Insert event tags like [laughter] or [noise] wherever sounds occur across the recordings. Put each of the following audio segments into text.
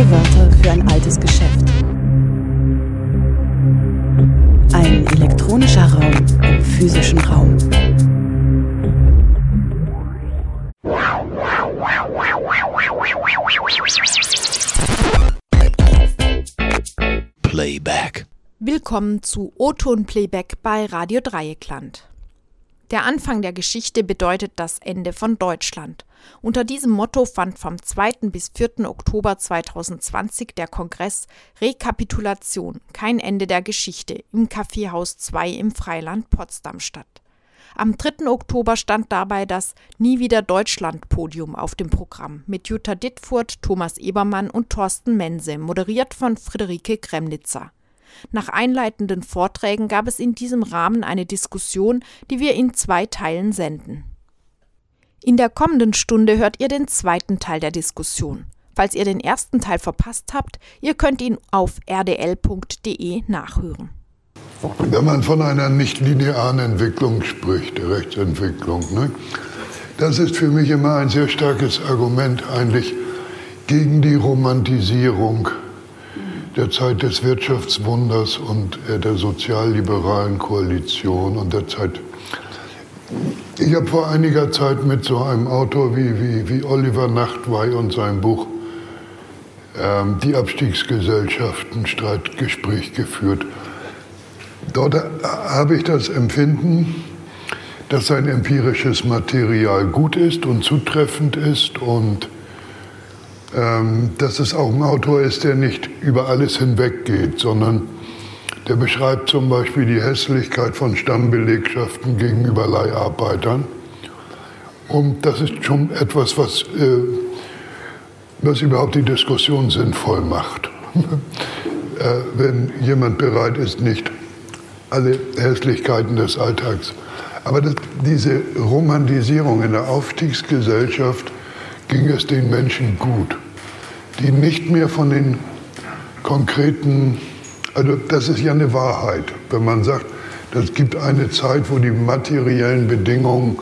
Neue Wörter für ein altes Geschäft. Ein elektronischer Raum im physischen Raum. Playback. Willkommen zu O-Ton Playback bei Radio Dreieckland. Der Anfang der Geschichte bedeutet das Ende von Deutschland. Unter diesem Motto fand vom 2. bis 4. Oktober 2020 der Kongress Rekapitulation, kein Ende der Geschichte im Kaffeehaus 2 im Freiland Potsdam statt. Am 3. Oktober stand dabei das Nie wieder Deutschland Podium auf dem Programm mit Jutta Dittfurt, Thomas Ebermann und Thorsten Mense, moderiert von Friederike Kremnitzer. Nach einleitenden Vorträgen gab es in diesem Rahmen eine Diskussion, die wir in zwei Teilen senden. In der kommenden Stunde hört ihr den zweiten Teil der Diskussion. Falls ihr den ersten Teil verpasst habt, ihr könnt ihn auf rdl.de nachhören. Wenn man von einer nicht linearen Entwicklung spricht, der Rechtsentwicklung, ne, das ist für mich immer ein sehr starkes Argument eigentlich gegen die Romantisierung der Zeit des Wirtschaftswunders und äh, der sozialliberalen Koalition und der Zeit. Ich habe vor einiger Zeit mit so einem Autor wie, wie, wie Oliver Nachtwey und seinem Buch ähm, Die Abstiegsgesellschaften Streitgespräch geführt. Dort äh, habe ich das Empfinden, dass sein empirisches Material gut ist und zutreffend ist und dass es auch ein Autor ist, der nicht über alles hinweggeht, sondern der beschreibt zum Beispiel die Hässlichkeit von Stammbelegschaften gegenüber Leiharbeitern. Und das ist schon etwas, was, äh, was überhaupt die Diskussion sinnvoll macht. [laughs] äh, wenn jemand bereit ist, nicht alle Hässlichkeiten des Alltags. Aber das, diese Romantisierung in der Aufstiegsgesellschaft ging es den Menschen gut, die nicht mehr von den konkreten, also das ist ja eine Wahrheit, wenn man sagt, es gibt eine Zeit, wo die materiellen Bedingungen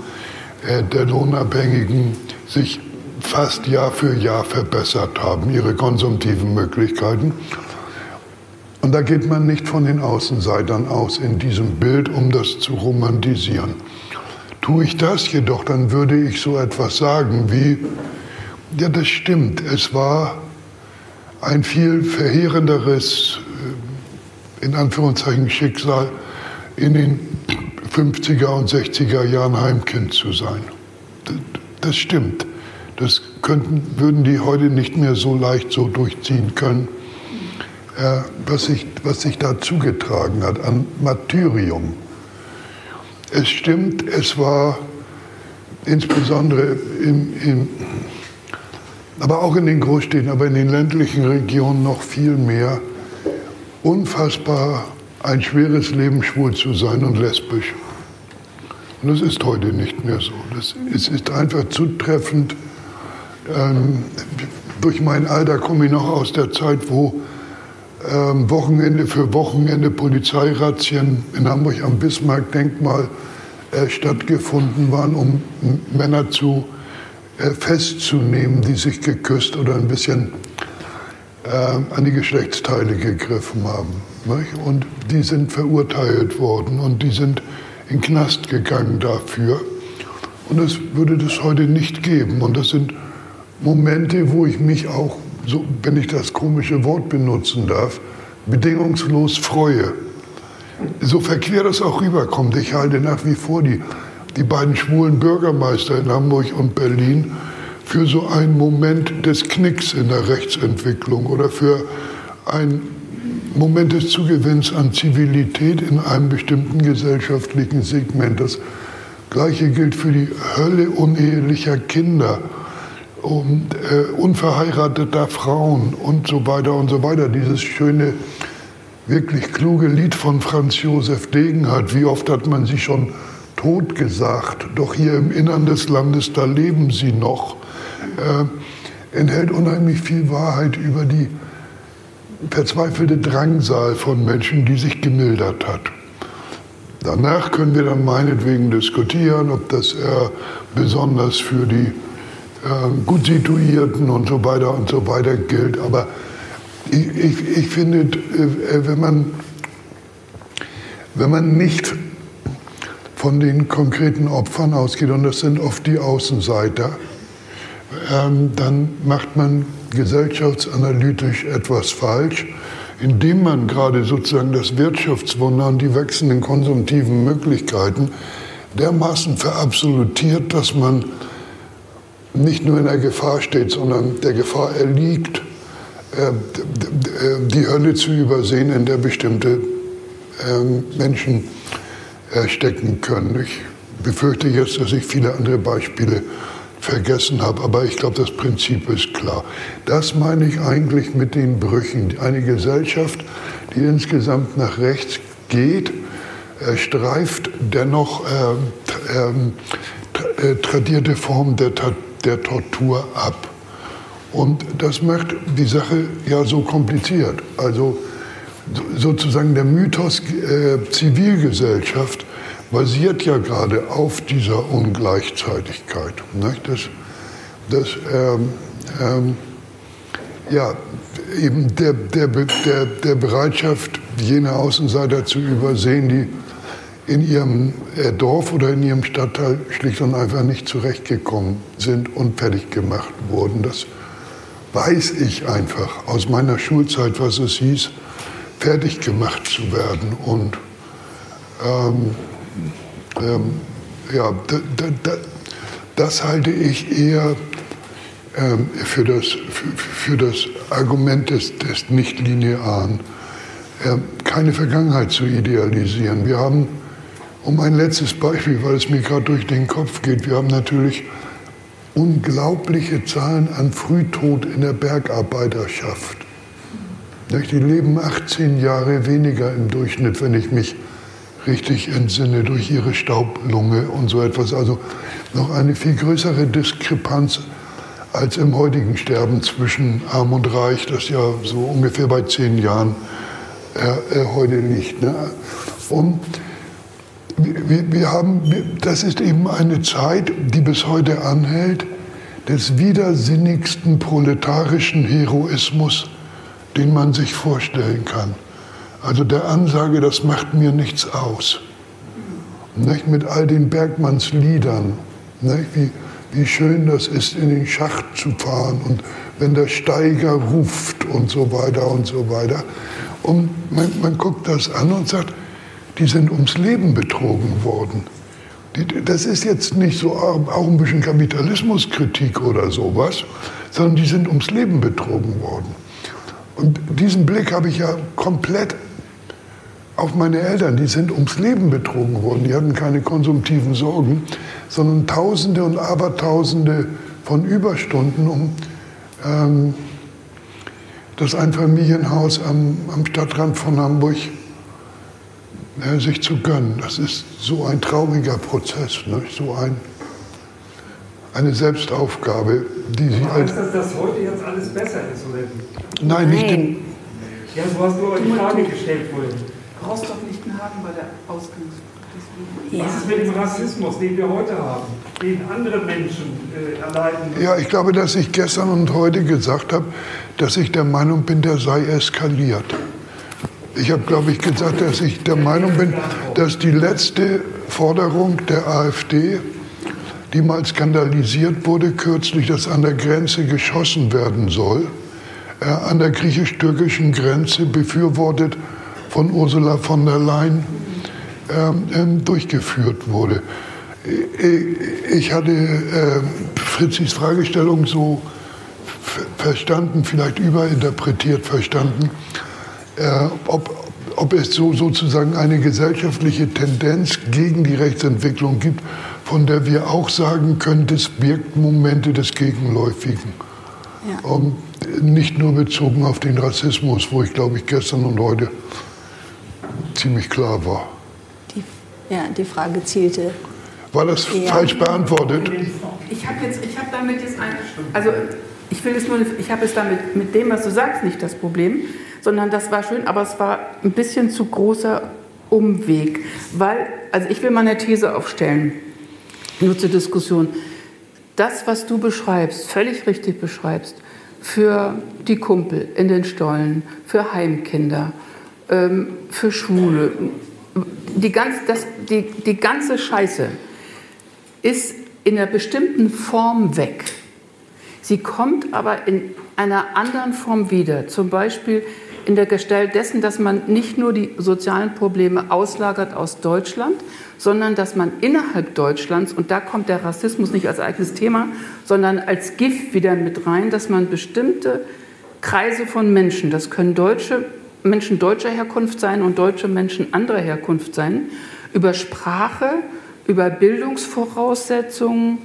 äh, der Lohnabhängigen sich fast Jahr für Jahr verbessert haben, ihre konsumtiven Möglichkeiten. Und da geht man nicht von den Außenseitern aus in diesem Bild, um das zu romantisieren. Tue ich das jedoch, dann würde ich so etwas sagen wie, ja, das stimmt, es war ein viel verheerenderes, äh, in Anführungszeichen, Schicksal, in den 50er und 60er Jahren Heimkind zu sein. Das, stimmt. Das könnten, würden die heute nicht mehr so leicht so durchziehen können äh, was, sich, was sich da zugetragen hat an Martyrium. Es stimmt, es war insbesondere im, im, aber auch in den Großstädten, aber in den ländlichen Regionen noch viel mehr, unfassbar ein schweres Leben, schwul zu sein und lesbisch. Und das ist heute nicht mehr so. Das, es ist einfach zutreffend. Ähm, durch mein Alter komme ich noch aus der Zeit, wo ähm, Wochenende für Wochenende Polizeirazzien in Hamburg am Bismarck-Denkmal äh, stattgefunden waren, um Männer zu festzunehmen, die sich geküsst oder ein bisschen äh, an die Geschlechtsteile gegriffen haben. Nicht? Und die sind verurteilt worden und die sind in den Knast gegangen dafür. Und es würde das heute nicht geben. Und das sind Momente, wo ich mich auch so, wenn ich das komische Wort benutzen darf, bedingungslos freue. So verquer das auch rüberkommt. Ich halte nach wie vor die, die beiden schwulen Bürgermeister in Hamburg und Berlin für so einen Moment des Knicks in der Rechtsentwicklung oder für einen Moment des Zugewinns an Zivilität in einem bestimmten gesellschaftlichen Segment. Das Gleiche gilt für die Hölle unehelicher Kinder und äh, unverheirateter Frauen und so weiter und so weiter. Dieses schöne, wirklich kluge Lied von Franz Josef Degenhardt. Wie oft hat man sie schon tot gesagt? Doch hier im Innern des Landes, da leben sie noch. Äh, enthält unheimlich viel Wahrheit über die verzweifelte Drangsal von Menschen, die sich gemildert hat. Danach können wir dann meinetwegen diskutieren, ob das äh, besonders für die äh, gut situierten und so weiter und so weiter gilt. Aber ich, ich, ich finde, äh, wenn man, wenn man nicht von den konkreten Opfern ausgeht, und das sind oft die Außenseiter, ähm, dann macht man gesellschaftsanalytisch etwas falsch, indem man gerade sozusagen das Wirtschaftswunder und die wechselnden konsumtiven Möglichkeiten dermaßen verabsolutiert, dass man nicht nur in der Gefahr steht, sondern der Gefahr erliegt, äh, die Hölle zu übersehen, in der bestimmte ähm, Menschen äh, stecken können. Ich befürchte jetzt, dass ich viele andere Beispiele vergessen habe, aber ich glaube, das Prinzip ist klar. Das meine ich eigentlich mit den Brüchen. Eine Gesellschaft, die insgesamt nach rechts geht, äh, streift dennoch äh, äh, tradierte Formen der, der Tortur ab. Und das macht die Sache ja so kompliziert. Also sozusagen der Mythos äh, Zivilgesellschaft basiert ja gerade auf dieser Ungleichzeitigkeit. Nicht? Das, das ähm, ähm, ja, eben der, der, der, der Bereitschaft, jene Außenseiter zu übersehen, die in ihrem äh, Dorf oder in ihrem Stadtteil schlicht und einfach nicht zurechtgekommen sind und fertig gemacht wurden. Das weiß ich einfach aus meiner Schulzeit, was es hieß, fertig gemacht zu werden. Und ähm, ähm, ja, da, da, das halte ich eher ähm, für, das, für, für, das Argument des, des Nichtlinearen, ähm, keine Vergangenheit zu idealisieren. Wir haben, um ein letztes Beispiel, weil es mir gerade durch den Kopf geht, wir haben natürlich unglaubliche Zahlen an Frühtod in der Bergarbeiterschaft. Die leben 18 Jahre weniger im Durchschnitt, wenn ich mich richtig entsinne, durch ihre Staublunge und so etwas. Also noch eine viel größere Diskrepanz als im heutigen Sterben zwischen Arm und Reich, das ja so ungefähr bei zehn Jahren äh, äh, heute liegt. Ne? Und wir, wir haben, das ist eben eine Zeit, die bis heute anhält, des widersinnigsten proletarischen Heroismus den man sich vorstellen kann. Also der Ansage, das macht mir nichts aus. Nicht? Mit all den Bergmannsliedern, nicht? Wie, wie schön das ist, in den Schacht zu fahren und wenn der Steiger ruft und so weiter und so weiter. Und man, man guckt das an und sagt, die sind ums Leben betrogen worden. Das ist jetzt nicht so auch ein bisschen Kapitalismuskritik oder sowas, sondern die sind ums Leben betrogen worden. Und diesen Blick habe ich ja komplett auf meine Eltern. Die sind ums Leben betrogen worden. Die hatten keine konsumtiven Sorgen, sondern Tausende und Abertausende von Überstunden, um ähm, das Einfamilienhaus am, am Stadtrand von Hamburg äh, sich zu gönnen. Das ist so ein trauriger Prozess, ne? so ein, eine Selbstaufgabe, die sie als. Heißt das, dass heute jetzt alles besser ist? Oder? Nein, nicht den. Ja, so hast du aber die Frage gestellt vorhin. Brauchst doch nicht einen Haken bei der Ausgangs. Ja. Was ist mit dem Rassismus, den wir heute haben, den andere Menschen äh, erleiden? Ja, ich glaube, dass ich gestern und heute gesagt habe, dass ich der Meinung bin, der sei eskaliert. Ich habe, glaube ich, gesagt, dass ich der Meinung bin, dass die letzte Forderung der AfD, die mal skandalisiert wurde kürzlich, dass an der Grenze geschossen werden soll, äh, an der griechisch-türkischen Grenze befürwortet von Ursula von der Leyen ähm, ähm durchgeführt wurde. Äh, ich hatte äh, Fritzis Fragestellung so verstanden, vielleicht überinterpretiert verstanden, äh, ob, ob es so sozusagen eine gesellschaftliche Tendenz gegen die Rechtsentwicklung gibt, von der wir auch sagen können, das birgt Momente des Gegenläufigen. Ja. Um, nicht nur bezogen auf den Rassismus, wo ich glaube ich gestern und heute ziemlich klar war. Die, ja, die Frage zielte. War das ja. falsch beantwortet? Ich habe jetzt, ich habe damit jetzt eine, also ich will es nur, ich habe es damit mit dem, was du sagst, nicht das Problem, sondern das war schön, aber es war ein bisschen zu großer Umweg, weil, also ich will mal eine These aufstellen, nur zur Diskussion. Das, was du beschreibst, völlig richtig beschreibst, für die Kumpel in den Stollen, für Heimkinder, ähm, für Schwule. Die, ganz, das, die, die ganze Scheiße ist in einer bestimmten Form weg. Sie kommt aber in einer anderen Form wieder. Zum Beispiel in der Gestalt dessen, dass man nicht nur die sozialen Probleme auslagert aus Deutschland, sondern dass man innerhalb Deutschlands, und da kommt der Rassismus nicht als eigenes Thema, sondern als Gift wieder mit rein, dass man bestimmte Kreise von Menschen, das können deutsche Menschen deutscher Herkunft sein und deutsche Menschen anderer Herkunft sein, über Sprache, über Bildungsvoraussetzungen,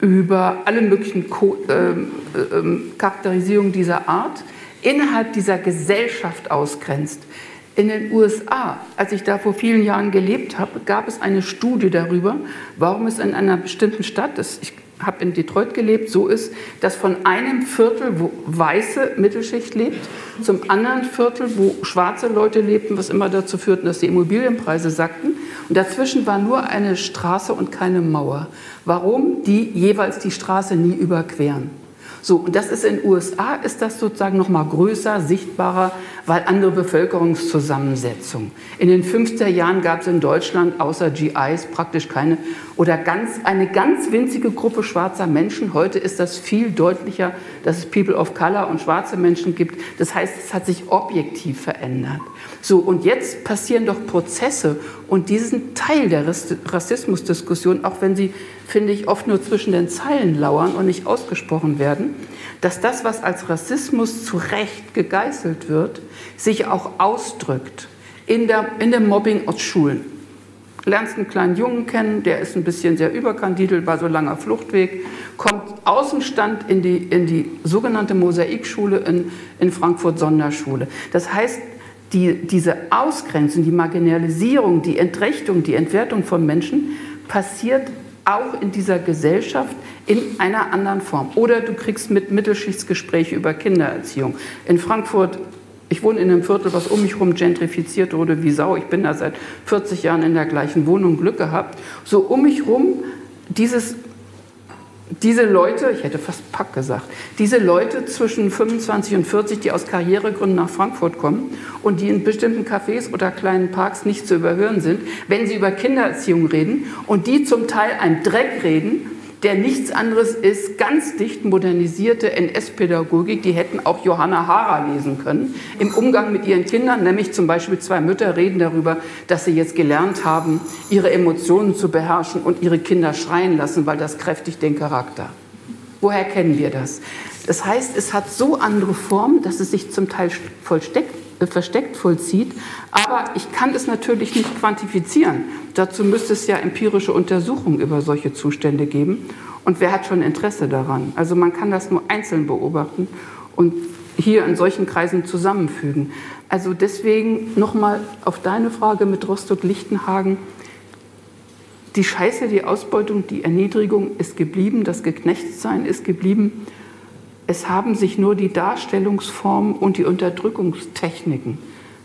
über alle möglichen Ko äh, äh, Charakterisierungen dieser Art, innerhalb dieser Gesellschaft ausgrenzt. In den USA, als ich da vor vielen Jahren gelebt habe, gab es eine Studie darüber, warum es in einer bestimmten Stadt, das, ich habe in Detroit gelebt, so ist, dass von einem Viertel, wo weiße Mittelschicht lebt, zum anderen Viertel, wo schwarze Leute lebten, was immer dazu führte, dass die Immobilienpreise sackten. Und dazwischen war nur eine Straße und keine Mauer. Warum? Die jeweils die Straße nie überqueren. So, und das ist in den USA, ist das sozusagen noch mal größer, sichtbarer, weil andere Bevölkerungszusammensetzung. In den 50er Jahren gab es in Deutschland außer GIs praktisch keine oder ganz, eine ganz winzige Gruppe schwarzer Menschen. Heute ist das viel deutlicher, dass es People of Color und schwarze Menschen gibt. Das heißt, es hat sich objektiv verändert. So, und jetzt passieren doch Prozesse und diesen Teil der Rassismusdiskussion, auch wenn sie, finde ich, oft nur zwischen den Zeilen lauern und nicht ausgesprochen werden, dass das, was als Rassismus zu Recht gegeißelt wird, sich auch ausdrückt in, der, in dem Mobbing aus Schulen. Lernst einen kleinen Jungen kennen, der ist ein bisschen sehr überkandidelt, war so langer Fluchtweg, kommt Außenstand in die, in die sogenannte Mosaikschule in, in Frankfurt Sonderschule. Das heißt, die, diese Ausgrenzung, die Marginalisierung, die Entrechtung, die Entwertung von Menschen passiert auch in dieser Gesellschaft in einer anderen Form. Oder du kriegst mit Mittelschichtsgespräche über Kindererziehung. In Frankfurt, ich wohne in einem Viertel, was um mich herum gentrifiziert wurde wie Sau. Ich bin da seit 40 Jahren in der gleichen Wohnung, Glück gehabt. So um mich herum dieses diese Leute, ich hätte fast Pack gesagt, diese Leute zwischen 25 und 40, die aus Karrieregründen nach Frankfurt kommen und die in bestimmten Cafés oder kleinen Parks nicht zu überhören sind, wenn sie über Kindererziehung reden und die zum Teil ein Dreck reden, der nichts anderes ist, ganz dicht modernisierte NS-Pädagogik, die hätten auch Johanna Hara lesen können, im Umgang mit ihren Kindern, nämlich zum Beispiel zwei Mütter reden darüber, dass sie jetzt gelernt haben, ihre Emotionen zu beherrschen und ihre Kinder schreien lassen, weil das kräftigt den Charakter. Woher kennen wir das? Das heißt, es hat so andere Formen, dass es sich zum Teil vollsteckt versteckt vollzieht. Aber ich kann es natürlich nicht quantifizieren. Dazu müsste es ja empirische Untersuchungen über solche Zustände geben. Und wer hat schon Interesse daran? Also man kann das nur einzeln beobachten und hier in solchen Kreisen zusammenfügen. Also deswegen nochmal auf deine Frage mit Rostock-Lichtenhagen. Die Scheiße, die Ausbeutung, die Erniedrigung ist geblieben, das Geknechtsein ist geblieben. Es haben sich nur die Darstellungsformen und die Unterdrückungstechniken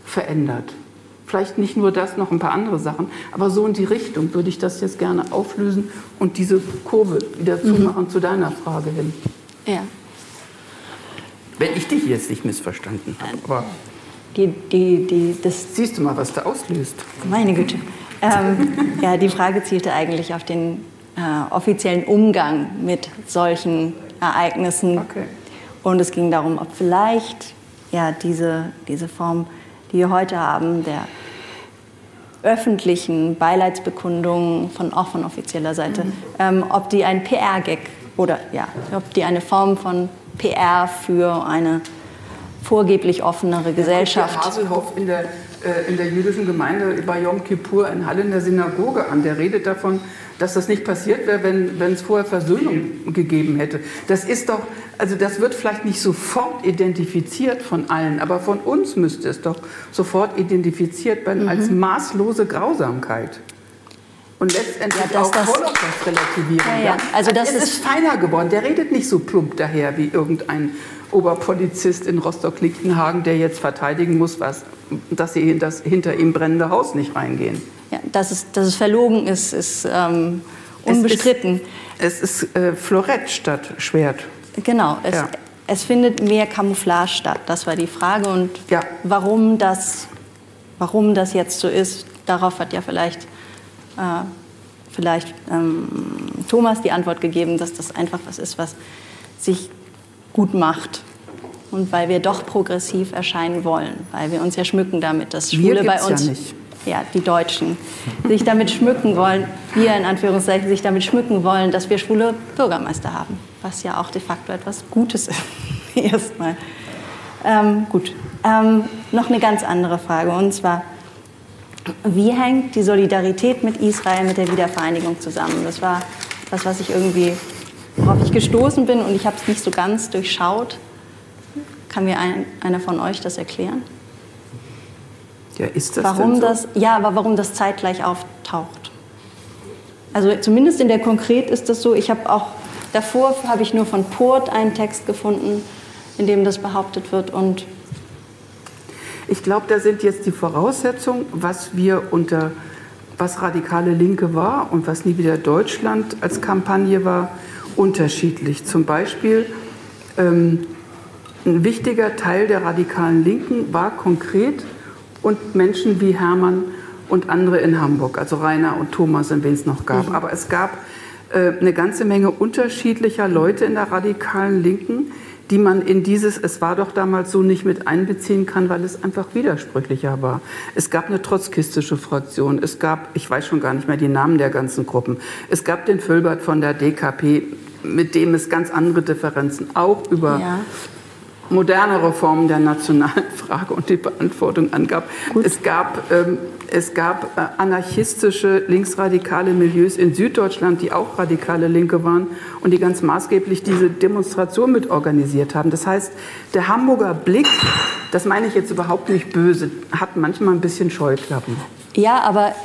verändert. Vielleicht nicht nur das, noch ein paar andere Sachen, aber so in die Richtung würde ich das jetzt gerne auflösen und diese Kurve wieder mhm. zumachen zu deiner Frage hin. Ja. Wenn ich dich jetzt nicht missverstanden habe. Aber die, die, die, das Siehst du mal, was da auslöst. Meine Güte. Ähm, ja, die Frage zielte eigentlich auf den äh, offiziellen Umgang mit solchen Ereignissen. Okay. Und es ging darum, ob vielleicht ja, diese, diese Form, die wir heute haben, der öffentlichen Beileidsbekundungen von, auch von offizieller Seite, mhm. ähm, ob die ein PR-Gag oder ja, ob die eine Form von PR für eine vorgeblich offenere Gesellschaft. Der Haselhoff in der, äh, in der jüdischen Gemeinde bei Yom Kippur in Halle in der Synagoge an. Der redet davon, dass das nicht passiert wäre, wenn, wenn es vorher Versöhnung gegeben hätte. Das ist doch, also das wird vielleicht nicht sofort identifiziert von allen, aber von uns müsste es doch sofort identifiziert werden mhm. als maßlose Grausamkeit. Und letztendlich ja, auch Holocaust relativieren. Ja, ja. Also das es ist, ist feiner geworden. Der redet nicht so plump daher wie irgendein Oberpolizist in Rostock-Lichtenhagen, der jetzt verteidigen muss, was, dass sie in das hinter ihm brennende Haus nicht reingehen. Ja, dass, es, dass es verlogen ist, ist ähm, unbestritten. Es ist, es ist äh, Florett statt Schwert. Genau. Es, ja. es findet mehr Camouflage statt. Das war die Frage. Und ja. warum, das, warum das jetzt so ist, darauf hat ja vielleicht, äh, vielleicht ähm, Thomas die Antwort gegeben, dass das einfach was ist, was sich gut macht. Und weil wir doch progressiv erscheinen wollen, weil wir uns ja schmücken damit, dass Schwule bei uns. Ja nicht ja, die Deutschen, sich damit schmücken wollen, wir in Anführungszeichen sich damit schmücken wollen, dass wir schwule Bürgermeister haben, was ja auch de facto etwas Gutes ist. [laughs] Erstmal. Ähm, gut. Ähm, noch eine ganz andere Frage und zwar, wie hängt die Solidarität mit Israel mit der Wiedervereinigung zusammen? Das war das, was ich irgendwie, worauf ich gestoßen bin und ich habe es nicht so ganz durchschaut. Kann mir ein, einer von euch das erklären? Ja, ist das warum so? das, ja, aber warum das zeitgleich auftaucht. Also zumindest in der Konkret ist das so. Ich habe auch davor habe ich nur von Port einen Text gefunden, in dem das behauptet wird und ich glaube, da sind jetzt die Voraussetzungen, was wir unter was radikale Linke war und was nie wieder Deutschland als Kampagne war, unterschiedlich. Zum Beispiel ähm, ein wichtiger Teil der radikalen Linken war konkret und Menschen wie Hermann und andere in Hamburg, also Rainer und Thomas, wen es noch gab. Mhm. Aber es gab äh, eine ganze Menge unterschiedlicher Leute in der radikalen Linken, die man in dieses Es war doch damals so nicht mit einbeziehen kann, weil es einfach widersprüchlicher war. Es gab eine trotzkistische Fraktion, es gab, ich weiß schon gar nicht mehr die Namen der ganzen Gruppen, es gab den Völbert von der DKP, mit dem es ganz andere Differenzen auch über ja modernere Formen der nationalen [laughs] Frage und die Beantwortung angab. Gut. Es gab, ähm, es gab äh, anarchistische, linksradikale Milieus in Süddeutschland, die auch radikale Linke waren und die ganz maßgeblich diese Demonstration mit organisiert haben. Das heißt, der Hamburger Blick, das meine ich jetzt überhaupt nicht böse, hat manchmal ein bisschen Scheuklappen. Ja, aber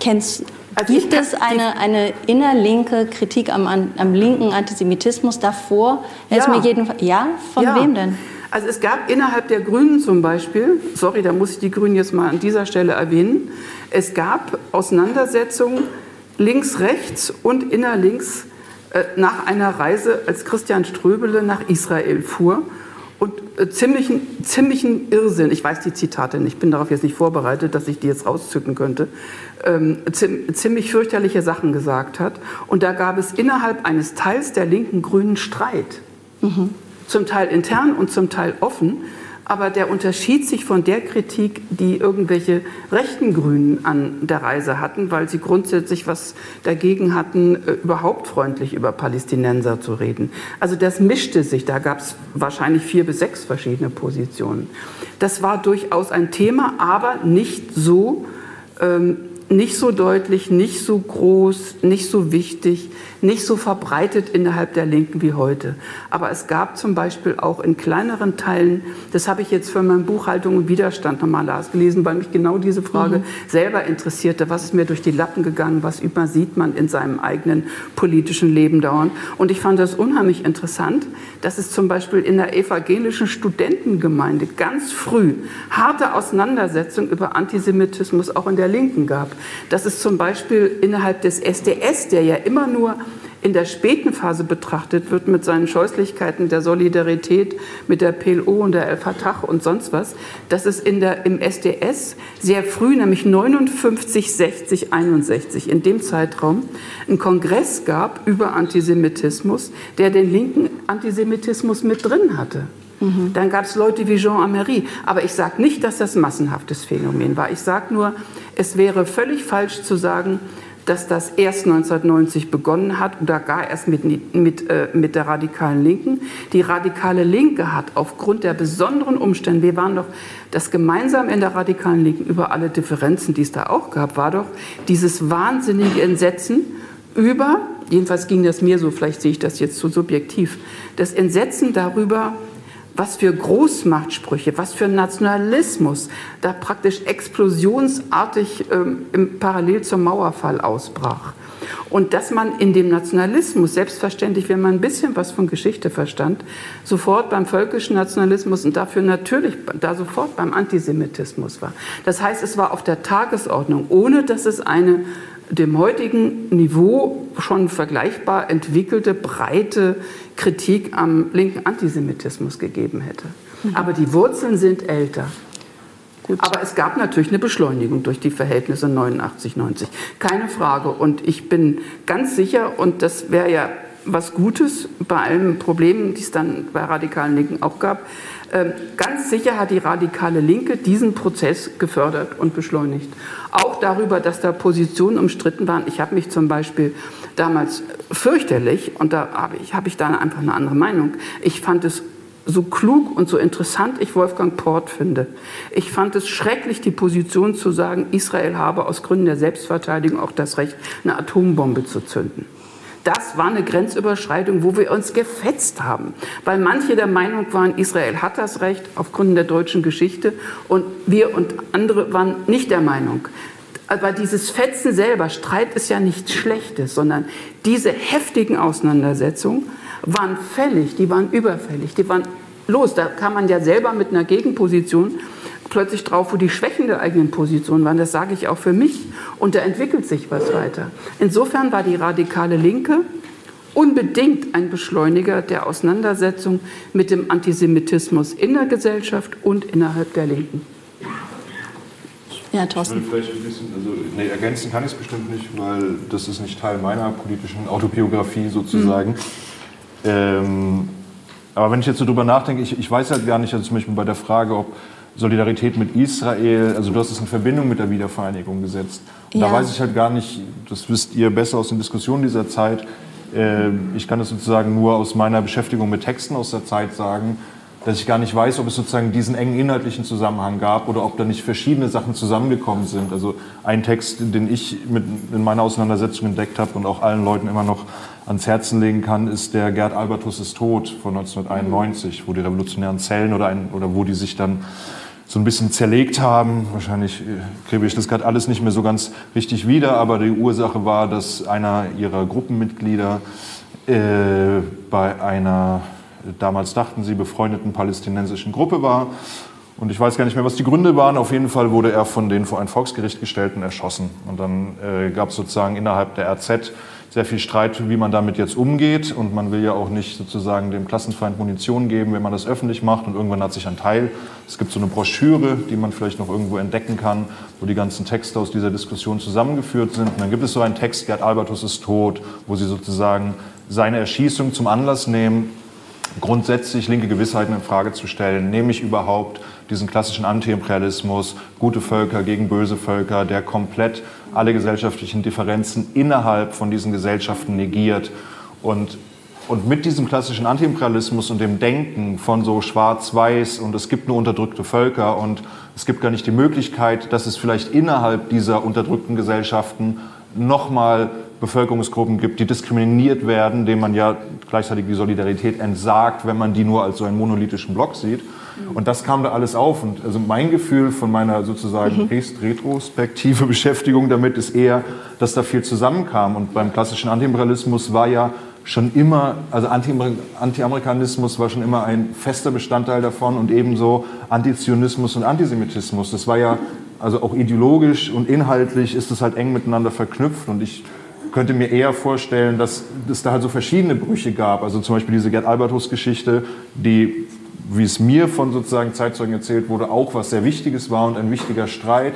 kennst, also Gibt es eine, eine innerlinke Kritik am, am linken Antisemitismus davor? Ja. Mir jedenfalls, ja? Von ja. wem denn? Also es gab innerhalb der Grünen zum Beispiel, sorry, da muss ich die Grünen jetzt mal an dieser Stelle erwähnen, es gab Auseinandersetzungen links, rechts und innerlinks äh, nach einer Reise, als Christian Ströbele nach Israel fuhr und äh, ziemlichen, ziemlichen Irrsinn, ich weiß die Zitate nicht, ich bin darauf jetzt nicht vorbereitet, dass ich die jetzt rauszücken könnte, ähm, ziemlich fürchterliche Sachen gesagt hat. Und da gab es innerhalb eines Teils der linken Grünen Streit. Mhm. Zum Teil intern und zum Teil offen. Aber der unterschied sich von der Kritik, die irgendwelche rechten Grünen an der Reise hatten, weil sie grundsätzlich was dagegen hatten, äh, überhaupt freundlich über Palästinenser zu reden. Also das mischte sich, da gab es wahrscheinlich vier bis sechs verschiedene Positionen. Das war durchaus ein Thema, aber nicht so ähm, nicht so deutlich, nicht so groß, nicht so wichtig, nicht so verbreitet innerhalb der Linken wie heute. Aber es gab zum Beispiel auch in kleineren Teilen, das habe ich jetzt für mein Buchhaltung und Widerstand nochmal gelesen, weil mich genau diese Frage mhm. selber interessierte. Was ist mir durch die Lappen gegangen? Was übersieht man in seinem eigenen politischen Leben dauernd? Und ich fand das unheimlich interessant, dass es zum Beispiel in der evangelischen Studentengemeinde ganz früh harte Auseinandersetzungen über Antisemitismus auch in der Linken gab. Dass es zum Beispiel innerhalb des SDS, der ja immer nur in der späten Phase betrachtet wird mit seinen Scheußlichkeiten der Solidarität mit der PLO und der El Fatah und sonst was, dass es in der, im SDS sehr früh, nämlich 59, 60, 61, in dem Zeitraum einen Kongress gab über Antisemitismus, der den linken Antisemitismus mit drin hatte. Mhm. Dann gab es Leute wie Jean Amery. Aber ich sage nicht, dass das massenhaftes Phänomen war. Ich sage nur, es wäre völlig falsch zu sagen, dass das erst 1990 begonnen hat oder gar erst mit, mit, äh, mit der radikalen Linken. Die radikale Linke hat aufgrund der besonderen Umstände, wir waren doch das gemeinsam in der radikalen Linken über alle Differenzen, die es da auch gab, war doch dieses wahnsinnige Entsetzen über, jedenfalls ging das mir so, vielleicht sehe ich das jetzt zu subjektiv, das Entsetzen darüber, was für Großmachtsprüche, was für Nationalismus da praktisch explosionsartig ähm, im parallel zum Mauerfall ausbrach. Und dass man in dem Nationalismus, selbstverständlich, wenn man ein bisschen was von Geschichte verstand, sofort beim völkischen Nationalismus und dafür natürlich da sofort beim Antisemitismus war. Das heißt, es war auf der Tagesordnung, ohne dass es eine dem heutigen Niveau schon vergleichbar entwickelte, breite Kritik am linken Antisemitismus gegeben hätte. Mhm. Aber die Wurzeln sind älter. Gut. Aber es gab natürlich eine Beschleunigung durch die Verhältnisse 89, 90. Keine Frage. Und ich bin ganz sicher, und das wäre ja was Gutes bei allen Problemen, die es dann bei radikalen Linken auch gab, ganz sicher hat die radikale Linke diesen Prozess gefördert und beschleunigt. Auch darüber, dass da Positionen umstritten waren. Ich habe mich zum Beispiel damals fürchterlich, und da habe ich, hab ich da einfach eine andere Meinung, ich fand es so klug und so interessant ich Wolfgang Port finde. Ich fand es schrecklich, die Position zu sagen, Israel habe aus Gründen der Selbstverteidigung auch das Recht, eine Atombombe zu zünden. Das war eine Grenzüberschreitung, wo wir uns gefetzt haben, weil manche der Meinung waren, Israel hat das Recht aufgrund der deutschen Geschichte und wir und andere waren nicht der Meinung. Aber dieses Fetzen selber, Streit ist ja nichts Schlechtes, sondern diese heftigen Auseinandersetzungen waren fällig, die waren überfällig, die waren los. Da kam man ja selber mit einer Gegenposition plötzlich drauf, wo die Schwächen der eigenen Position waren. Das sage ich auch für mich. Und da entwickelt sich was weiter. Insofern war die radikale Linke unbedingt ein Beschleuniger der Auseinandersetzung mit dem Antisemitismus in der Gesellschaft und innerhalb der Linken. Ja, Thorsten. Ich will vielleicht ein bisschen, also nee, ergänzen kann ich es bestimmt nicht, weil das ist nicht Teil meiner politischen Autobiografie sozusagen. Mhm. Ähm, aber wenn ich jetzt so drüber nachdenke, ich, ich weiß halt gar nicht, also zum Beispiel bei der Frage, ob Solidarität mit Israel, also du hast es in Verbindung mit der Wiedervereinigung gesetzt. Und ja. da weiß ich halt gar nicht, das wisst ihr besser aus den Diskussionen dieser Zeit. Äh, ich kann das sozusagen nur aus meiner Beschäftigung mit Texten aus der Zeit sagen, dass ich gar nicht weiß, ob es sozusagen diesen engen inhaltlichen Zusammenhang gab oder ob da nicht verschiedene Sachen zusammengekommen sind. Also ein Text, den ich mit, in meiner Auseinandersetzung entdeckt habe und auch allen Leuten immer noch ans Herzen legen kann, ist der Gerd Albertus ist tot von 1991, wo die revolutionären Zellen oder, ein, oder wo die sich dann so ein bisschen zerlegt haben. Wahrscheinlich äh, kriege ich das gerade alles nicht mehr so ganz richtig wieder, aber die Ursache war, dass einer ihrer Gruppenmitglieder äh, bei einer damals dachten sie, befreundeten palästinensischen Gruppe war. Und ich weiß gar nicht mehr, was die Gründe waren. Auf jeden Fall wurde er von denen vor ein Volksgericht gestellt und erschossen. Und dann äh, gab es sozusagen innerhalb der RZ sehr viel Streit, wie man damit jetzt umgeht. Und man will ja auch nicht sozusagen dem Klassenfeind Munition geben, wenn man das öffentlich macht. Und irgendwann hat sich ein Teil, es gibt so eine Broschüre, die man vielleicht noch irgendwo entdecken kann, wo die ganzen Texte aus dieser Diskussion zusammengeführt sind. Und dann gibt es so einen Text, Gerd Albertus ist tot, wo sie sozusagen seine Erschießung zum Anlass nehmen, grundsätzlich linke Gewissheiten in Frage zu stellen, nämlich überhaupt diesen klassischen Antiimperialismus, gute Völker gegen böse Völker, der komplett alle gesellschaftlichen Differenzen innerhalb von diesen Gesellschaften negiert. Und, und mit diesem klassischen Antiimperialismus und dem Denken von so schwarz-weiß und es gibt nur unterdrückte Völker und es gibt gar nicht die Möglichkeit, dass es vielleicht innerhalb dieser unterdrückten Gesellschaften nochmal Bevölkerungsgruppen gibt, die diskriminiert werden, denen man ja gleichzeitig die Solidarität entsagt, wenn man die nur als so einen monolithischen Block sieht. Und das kam da alles auf. Und also mein Gefühl von meiner sozusagen mhm. retrospektive Beschäftigung damit ist eher, dass da viel zusammenkam. Und beim klassischen Antiimperialismus war ja schon immer, also Anti-Amerikanismus war schon immer ein fester Bestandteil davon und ebenso Antizionismus und Antisemitismus. Das war ja, also auch ideologisch und inhaltlich ist es halt eng miteinander verknüpft. Und ich könnte mir eher vorstellen, dass es da halt so verschiedene Brüche gab. Also zum Beispiel diese Gerd Albertus-Geschichte, die, wie es mir von sozusagen Zeitzeugen erzählt wurde, auch was sehr Wichtiges war und ein wichtiger Streit,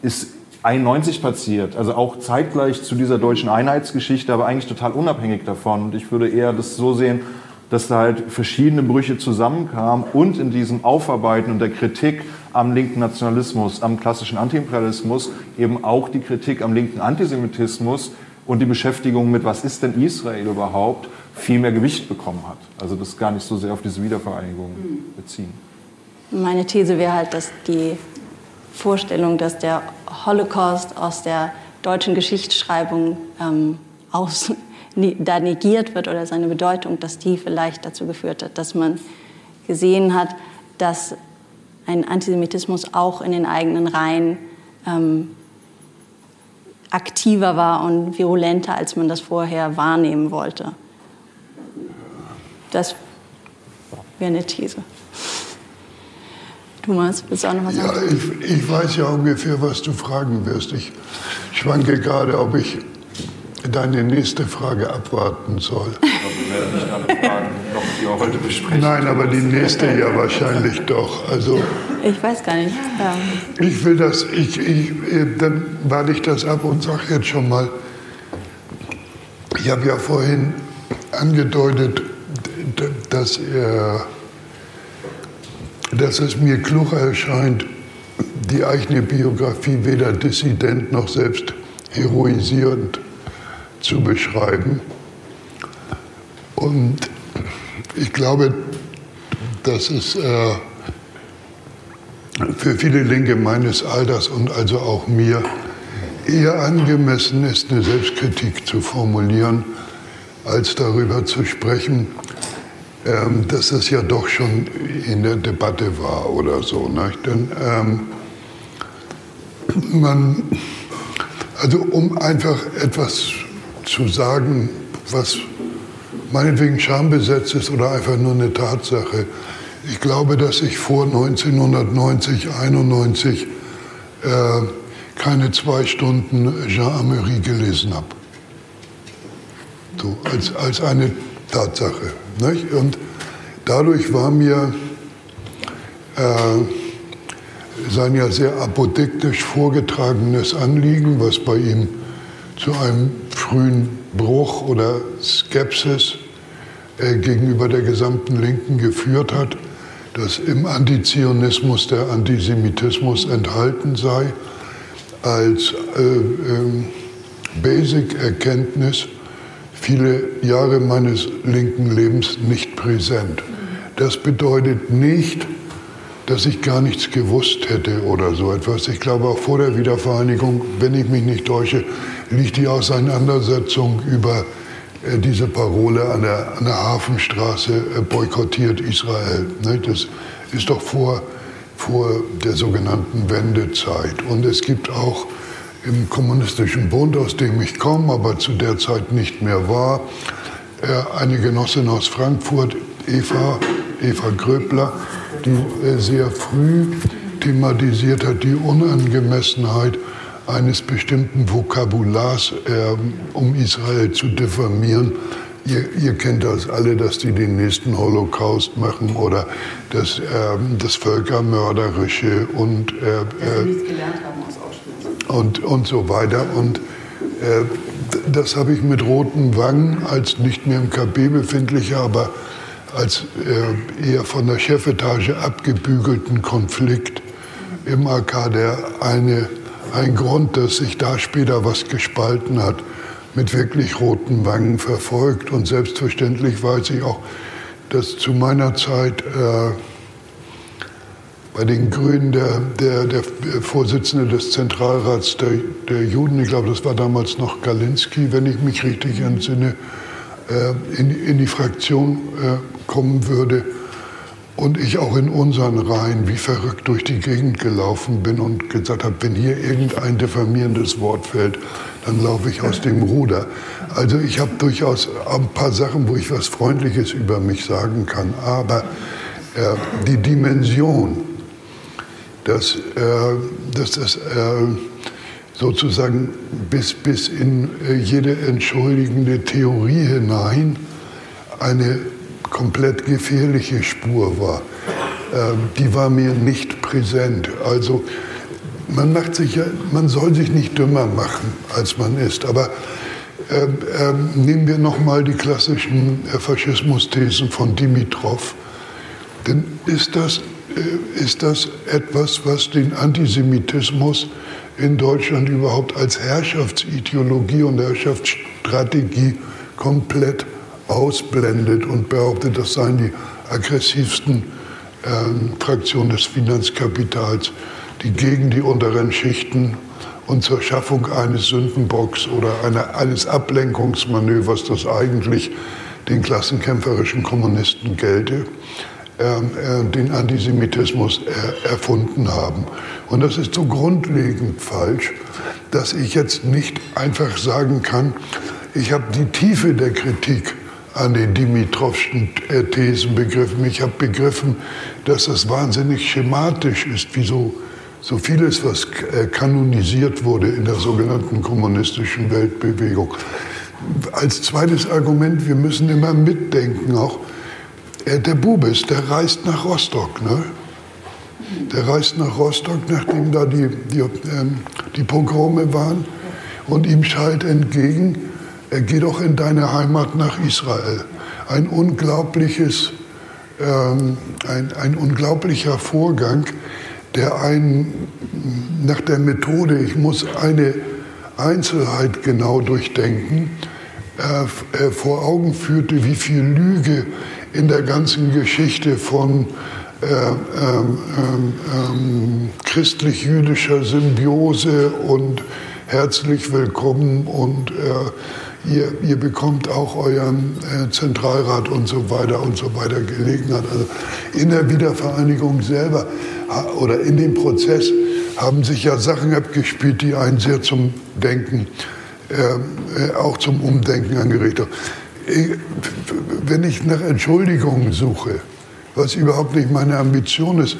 ist 91 passiert. Also auch zeitgleich zu dieser deutschen Einheitsgeschichte, aber eigentlich total unabhängig davon. Und ich würde eher das so sehen, dass da halt verschiedene Brüche zusammenkamen und in diesem Aufarbeiten und der Kritik am linken Nationalismus, am klassischen Antiimperialismus eben auch die Kritik am linken Antisemitismus und die Beschäftigung mit, was ist denn Israel überhaupt, viel mehr Gewicht bekommen hat. Also das gar nicht so sehr auf diese Wiedervereinigung beziehen. Meine These wäre halt, dass die Vorstellung, dass der Holocaust aus der deutschen Geschichtsschreibung ähm, aus, [laughs] da negiert wird oder seine Bedeutung, dass die vielleicht dazu geführt hat, dass man gesehen hat, dass ein Antisemitismus auch in den eigenen Reihen ähm, aktiver war und virulenter, als man das vorher wahrnehmen wollte. Das wäre eine These. Thomas, willst du auch noch was sagen? Ja, ich, ich weiß ja ungefähr, was du fragen wirst. Ich schwanke gerade, ob ich deine nächste Frage abwarten soll. [laughs] die wir heute besprechen. Nein, aber die nächste ja wahrscheinlich doch. Also, ich weiß gar nicht. Ähm. Ich will das, ich, ich, dann warte ich das ab und sage jetzt schon mal, ich habe ja vorhin angedeutet, dass er dass es mir klug erscheint, die eigene Biografie weder dissident noch selbst heroisierend zu beschreiben. Und ich glaube, dass es äh, für viele Linke meines Alters und also auch mir eher angemessen ist, eine Selbstkritik zu formulieren, als darüber zu sprechen, ähm, dass es ja doch schon in der Debatte war oder so. Ne? Denn ähm, man, also um einfach etwas zu sagen, was meinetwegen schambesetzt ist oder einfach nur eine Tatsache. Ich glaube, dass ich vor 1990, 91 äh, keine zwei Stunden Jean Amery gelesen habe. So, als, als eine Tatsache. Nicht? Und dadurch war mir äh, sein ja sehr apodiktisch vorgetragenes Anliegen, was bei ihm zu einem frühen Bruch oder Skepsis gegenüber der gesamten Linken geführt hat, dass im Antizionismus der Antisemitismus enthalten sei, als äh, äh, Basic-Erkenntnis viele Jahre meines linken Lebens nicht präsent. Das bedeutet nicht, dass ich gar nichts gewusst hätte oder so etwas. Ich glaube, auch vor der Wiedervereinigung, wenn ich mich nicht täusche, liegt die Auseinandersetzung über äh, diese Parole an der, an der Hafenstraße äh, boykottiert Israel. Ne? Das ist doch vor, vor der sogenannten Wendezeit. Und es gibt auch im Kommunistischen Bund, aus dem ich komme, aber zu der Zeit nicht mehr war, äh, eine Genossin aus Frankfurt, Eva, Eva Gröbler, die äh, sehr früh thematisiert hat, die Unangemessenheit eines bestimmten Vokabulars, äh, um Israel zu diffamieren. Ihr, ihr, kennt das alle, dass die den nächsten Holocaust machen oder das, äh, das Völkermörderische und, äh, und, und so weiter. Und äh, das habe ich mit roten Wangen als nicht mehr im KB befindlicher, aber als äh, eher von der Chefetage abgebügelten Konflikt im AK, der eine, ein Grund, dass sich da später was gespalten hat, mit wirklich roten Wangen verfolgt. Und selbstverständlich weiß ich auch, dass zu meiner Zeit äh, bei den Grünen der, der, der Vorsitzende des Zentralrats der, der Juden, ich glaube, das war damals noch Galinski, wenn ich mich richtig entsinne, äh, in, in die Fraktion äh, kommen würde und ich auch in unseren Reihen wie verrückt durch die Gegend gelaufen bin und gesagt habe, wenn hier irgendein diffamierendes Wort fällt, dann laufe ich aus dem Ruder. Also ich habe durchaus ein paar Sachen, wo ich was Freundliches über mich sagen kann, aber äh, die Dimension, dass, äh, dass das äh, sozusagen bis, bis in äh, jede entschuldigende Theorie hinein eine komplett gefährliche Spur war. Ähm, die war mir nicht präsent. Also man, macht sich man soll sich nicht dümmer machen, als man ist. Aber ähm, ähm, nehmen wir nochmal die klassischen äh, Faschismus-Thesen von Dimitrov. Denn ist das, äh, ist das etwas, was den Antisemitismus in Deutschland überhaupt als Herrschaftsideologie und Herrschaftsstrategie komplett ausblendet und behauptet, das seien die aggressivsten äh, Fraktionen des Finanzkapitals, die gegen die unteren Schichten und zur Schaffung eines Sündenbocks oder einer, eines Ablenkungsmanövers, das eigentlich den klassenkämpferischen Kommunisten gelte, ähm, äh, den Antisemitismus er, erfunden haben. Und das ist so grundlegend falsch, dass ich jetzt nicht einfach sagen kann, ich habe die Tiefe der Kritik an den Dimitrovschen äh, Thesen begriffen. Ich habe begriffen, dass das wahnsinnig schematisch ist, wie so, vieles, was äh, kanonisiert wurde in der sogenannten kommunistischen Weltbewegung. Als zweites Argument, wir müssen immer mitdenken, auch äh, der Bubis, der reist nach Rostock. Ne? Der reist nach Rostock, nachdem da die, die, ähm, die Pogrome waren. Und ihm schallt entgegen, geh doch in deine Heimat nach Israel. Ein unglaubliches, ähm, ein, ein unglaublicher Vorgang, der einen nach der Methode, ich muss eine Einzelheit genau durchdenken, äh, äh, vor Augen führte, wie viel Lüge in der ganzen Geschichte von äh, ähm, ähm, ähm christlich-jüdischer Symbiose und herzlich willkommen und äh, ihr, ihr, bekommt auch euren äh, Zentralrat und so weiter und so weiter Gelegenheit. Also in der Wiedervereinigung selber oder in dem Prozess haben sich ja Sachen abgespielt, die einen sehr zum Denken, äh, äh auch zum Umdenken angeregt haben. Wenn ich nach Entschuldigungen suche, was überhaupt nicht meine Ambition ist,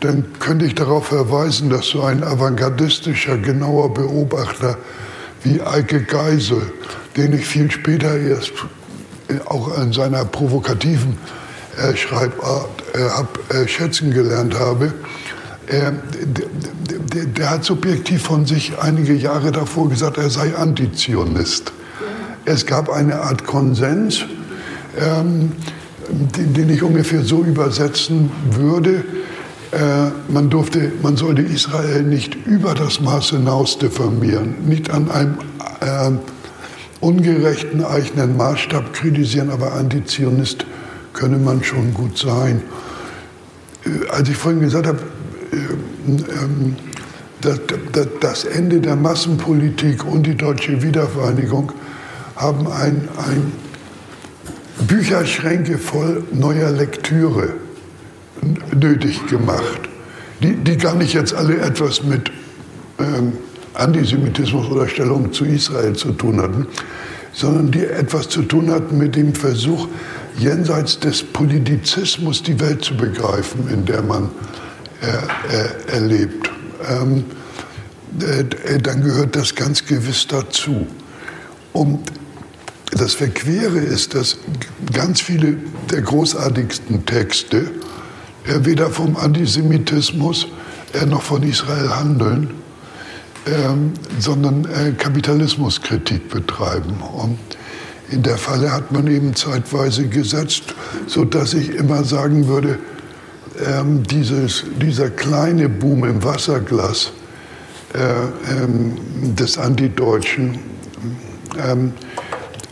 dann könnte ich darauf verweisen, dass so ein avantgardistischer, genauer Beobachter wie Eike Geisel, den ich viel später erst äh, auch in seiner provokativen äh, Schreibart äh, hab, äh, schätzen gelernt habe, der, der, der, hat subjektiv von sich einige Jahre davor gesagt, er sei Antizionist. Es gab eine Art Konsens, ähm, den, den ich ungefähr so übersetzen würde, äh, man, durfte, man sollte Israel nicht über das Maß hinaus diffamieren, nicht an einem äh, ungerechten eigenen Maßstab kritisieren, aber Antizionist könne man schon gut sein. Äh, als ich vorhin gesagt habe, äh, ähm, das, Ende der Massenpolitik und die deutsche Wiedervereinigung haben ein, ein Bücherschränke voll neuer Lektüre nötig gemacht, die, die gar nicht jetzt alle etwas mit ähm, Antisemitismus oder Stellung zu Israel zu tun hatten, sondern die etwas zu tun hatten mit dem Versuch, jenseits des Politizismus die Welt zu begreifen, in der man äh, äh, erlebt. Ähm, äh, dann gehört das ganz gewiss dazu. Und das Verquere ist, dass ganz viele der großartigsten Texte weder vom Antisemitismus noch von Israel handeln, ähm, sondern äh, Kapitalismuskritik betreiben. Und in der Falle hat man eben zeitweise gesetzt, sodass ich immer sagen würde, ähm, dieses, dieser kleine Boom im Wasserglas äh, ähm, des Antideutschen, ähm,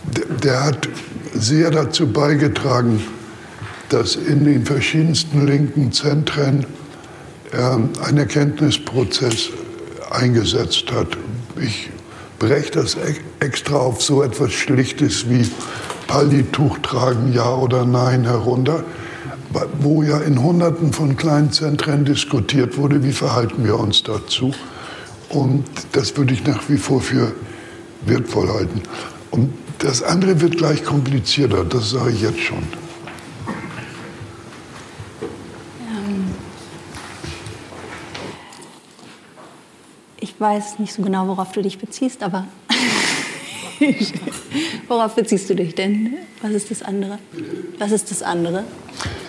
der, der hat sehr dazu beigetragen, dass in den verschiedensten linken Zentren äh, ein Erkenntnisprozess eingesetzt hat. Ich breche das extra auf so etwas Schlichtes wie Pallituch tragen, ja oder nein herunter, wo ja in Hunderten von kleinen Zentren diskutiert wurde, wie verhalten wir uns dazu. Und das würde ich nach wie vor für wertvoll halten. Und das andere wird gleich komplizierter, das sage ich jetzt schon. Weiß nicht so genau, worauf du dich beziehst, aber [laughs] worauf beziehst du dich denn? Was ist das andere? Was ist das andere?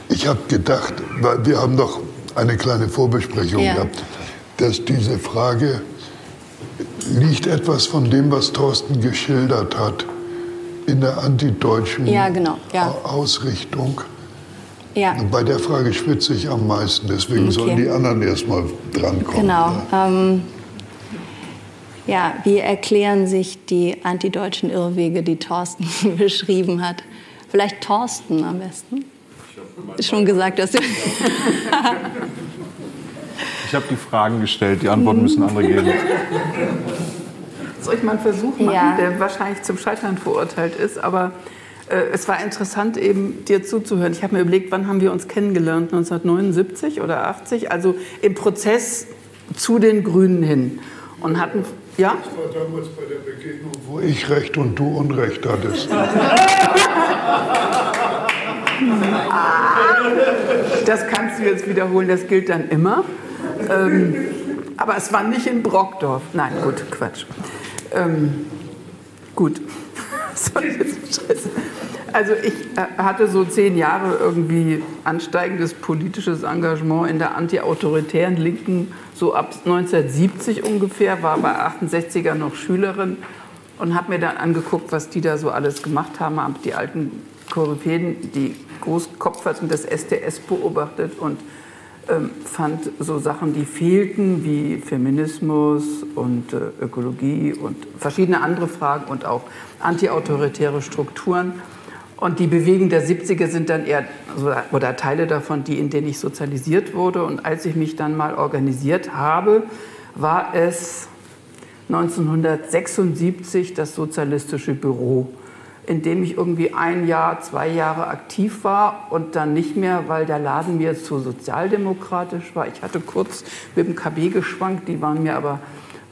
Ich habe gedacht, weil wir haben doch eine kleine Vorbesprechung ja. gehabt, dass diese Frage liegt etwas von dem, was Thorsten geschildert hat, in der antideutschen ja, genau. ja. Ausrichtung. Ja. Bei der Frage schwitze ich am meisten, deswegen okay. sollen die anderen erstmal drankommen. Genau. Ähm, ja, wie erklären sich die antideutschen Irrwege, die Thorsten [laughs] beschrieben hat? Vielleicht Thorsten am besten. Schon gesagt, dass du. ich habe die Fragen gestellt, die Antworten müssen andere geben. Soll ich mal einen Versuch machen, ja. der wahrscheinlich zum Scheitern verurteilt ist, aber äh, es war interessant, eben dir zuzuhören. Ich habe mir überlegt, wann haben wir uns kennengelernt? 1979 oder 80? Also im Prozess zu den Grünen hin und hatten Ja? Das war damals bei der Begegnung, wo ich Recht und du Unrecht hattest. [laughs] Das kannst du jetzt wiederholen, das gilt dann immer. Ähm, aber es war nicht in Brockdorf. Nein, gut, Quatsch. Ähm, gut. [laughs] Also ich äh, hatte so zehn Jahre irgendwie ansteigendes politisches Engagement in der antiautoritären Linken, so ab 1970 ungefähr, war bei 68er noch Schülerin und habe mir dann angeguckt, was die da so alles gemacht haben, habe die alten Koryphäen, die Großkopferten des STS beobachtet und ähm, fand so Sachen, die fehlten, wie Feminismus und äh, Ökologie und verschiedene andere Fragen und auch antiautoritäre Strukturen. Und die Bewegungen der 70er sind dann eher, oder Teile davon, die, in denen ich sozialisiert wurde. Und als ich mich dann mal organisiert habe, war es 1976 das Sozialistische Büro in dem ich irgendwie ein Jahr, zwei Jahre aktiv war und dann nicht mehr, weil der Laden mir zu sozialdemokratisch war. Ich hatte kurz mit dem KB geschwankt, die waren mir aber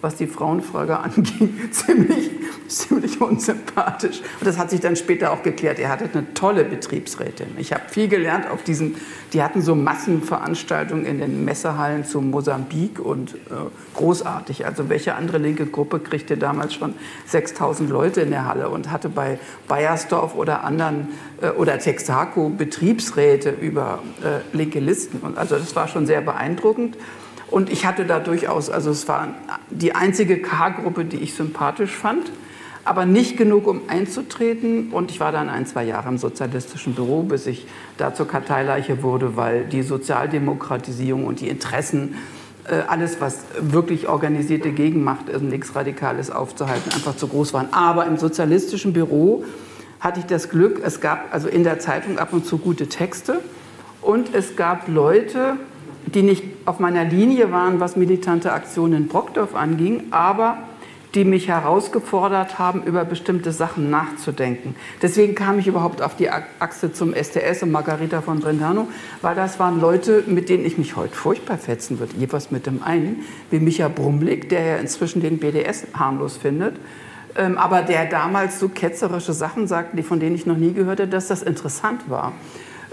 was die Frauenfrage [laughs] anging, ziemlich, ziemlich unsympathisch. Und das hat sich dann später auch geklärt. Er hatte eine tolle Betriebsrätin. Ich habe viel gelernt auf diesen, die hatten so Massenveranstaltungen in den Messehallen zu Mosambik und äh, großartig. Also welche andere linke Gruppe kriegte damals schon 6000 Leute in der Halle und hatte bei Bayersdorf oder anderen äh, oder Texaco Betriebsräte über äh, linke Listen. Und also das war schon sehr beeindruckend. Und ich hatte da durchaus, also es war die einzige K-Gruppe, die ich sympathisch fand, aber nicht genug, um einzutreten. Und ich war dann ein, zwei Jahre im sozialistischen Büro, bis ich da zur Karteileiche wurde, weil die Sozialdemokratisierung und die Interessen, äh, alles, was wirklich organisierte Gegenmacht ist, nichts Radikales aufzuhalten, einfach zu groß waren. Aber im sozialistischen Büro hatte ich das Glück, es gab also in der Zeitung ab und zu gute Texte und es gab Leute, die nicht auf meiner Linie waren, was militante Aktionen in Brockdorf anging, aber die mich herausgefordert haben, über bestimmte Sachen nachzudenken. Deswegen kam ich überhaupt auf die Achse zum STS und Margarita von Brentano, weil das waren Leute, mit denen ich mich heute furchtbar fetzen würde. Jeweils mit dem einen, wie Micha Brumlik, der ja inzwischen den BDS harmlos findet, ähm, aber der damals so ketzerische Sachen sagte, von denen ich noch nie gehört hatte, dass das interessant war.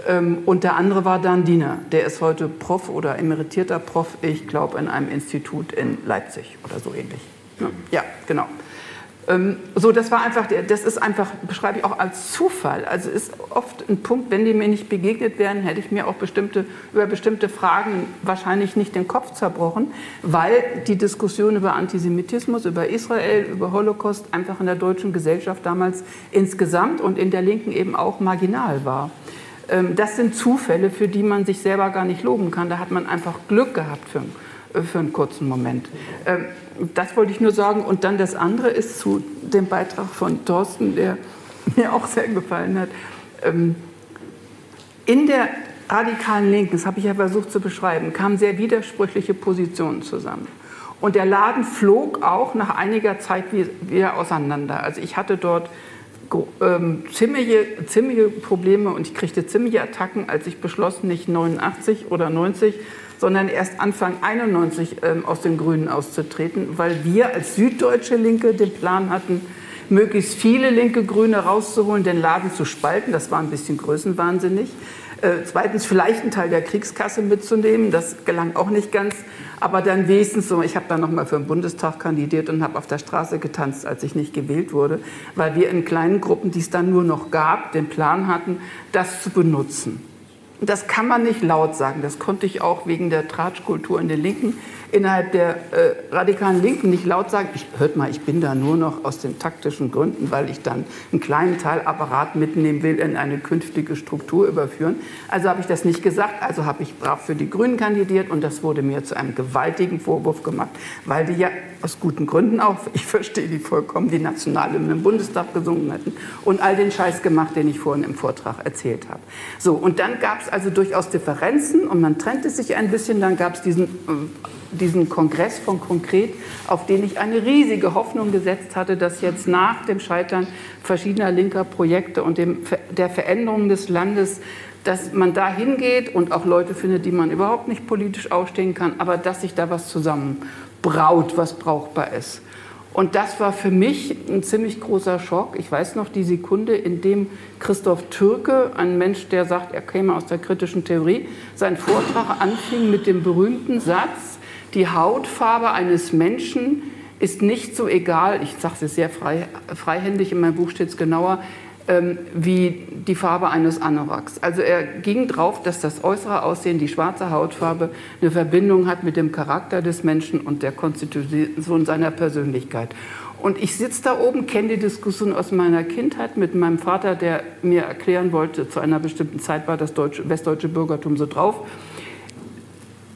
Ähm, und der andere war Dan Diener. Der ist heute Prof oder emeritierter Prof, ich glaube, in einem Institut in Leipzig oder so ähnlich. Ja, genau. Ähm, so, das war einfach, das ist einfach, beschreibe ich auch als Zufall. Also ist oft ein Punkt, wenn die mir nicht begegnet wären, hätte ich mir auch bestimmte, über bestimmte Fragen wahrscheinlich nicht den Kopf zerbrochen, weil die Diskussion über Antisemitismus, über Israel, über Holocaust einfach in der deutschen Gesellschaft damals insgesamt und in der Linken eben auch marginal war. Ähm, das sind Zufälle, für die man sich selber gar nicht loben kann. Da hat man einfach Glück gehabt für, äh, für einen kurzen Moment. Ähm, das wollte ich nur sagen. Und dann das andere ist zu dem Beitrag von Thorsten, der [laughs] mir auch sehr gefallen hat. Ähm, in der radikalen Linken, das habe ich ja versucht zu beschreiben, kamen sehr widersprüchliche Positionen zusammen. Und der Laden flog auch nach einiger Zeit wieder auseinander. Also ich hatte dort ähm, ziemliche, ziemliche Probleme und ich kriegte ziemliche Attacken, als ich beschloss, nicht 89 oder 90, sondern erst Anfang 91 ähm, aus den Grünen auszutreten, weil wir als süddeutsche Linke den Plan hatten, möglichst viele linke Grüne rauszuholen, den Laden zu spalten. Das war ein bisschen größenwahnsinnig. Äh, zweitens vielleicht einen Teil der Kriegskasse mitzunehmen. Das gelang auch nicht ganz. Aber dann wenigstens so, ich habe dann nochmal für den Bundestag kandidiert und habe auf der Straße getanzt, als ich nicht gewählt wurde, weil wir in kleinen Gruppen, die es dann nur noch gab, den Plan hatten, das zu benutzen. Das kann man nicht laut sagen. Das konnte ich auch wegen der Tratschkultur in den Linken innerhalb der äh, radikalen Linken nicht laut sagen, ich, hört mal, ich bin da nur noch aus den taktischen Gründen, weil ich dann einen kleinen Teil Apparat mitnehmen will, in eine künftige Struktur überführen. Also habe ich das nicht gesagt, also habe ich brav für die Grünen kandidiert und das wurde mir zu einem gewaltigen Vorwurf gemacht, weil die ja aus guten Gründen auch, [laughs] ich verstehe die vollkommen, die Nationalhymne im Bundestag gesungen hatten und all den Scheiß gemacht, den ich vorhin im Vortrag erzählt habe. So, und dann gab es also durchaus Differenzen und man trennte sich ein bisschen, dann gab es diesen äh, diesen Kongress von Konkret, auf den ich eine riesige Hoffnung gesetzt hatte, dass jetzt nach dem Scheitern verschiedener linker Projekte und dem, der Veränderung des Landes, dass man da hingeht und auch Leute findet, die man überhaupt nicht politisch ausstehen kann, aber dass sich da was zusammenbraut, was brauchbar ist. Und das war für mich ein ziemlich großer Schock. Ich weiß noch die Sekunde, in dem Christoph Türke, ein Mensch, der sagt, er käme aus der kritischen Theorie, seinen Vortrag anfing mit dem berühmten Satz, die Hautfarbe eines Menschen ist nicht so egal, ich sage es sehr frei, freihändig, in meinem Buch steht es genauer, ähm, wie die Farbe eines Anoraks. Also er ging drauf, dass das äußere Aussehen, die schwarze Hautfarbe, eine Verbindung hat mit dem Charakter des Menschen und der Konstitution seiner Persönlichkeit. Und ich sitze da oben, kenne die Diskussion aus meiner Kindheit mit meinem Vater, der mir erklären wollte, zu einer bestimmten Zeit war das deutsche, westdeutsche Bürgertum so drauf.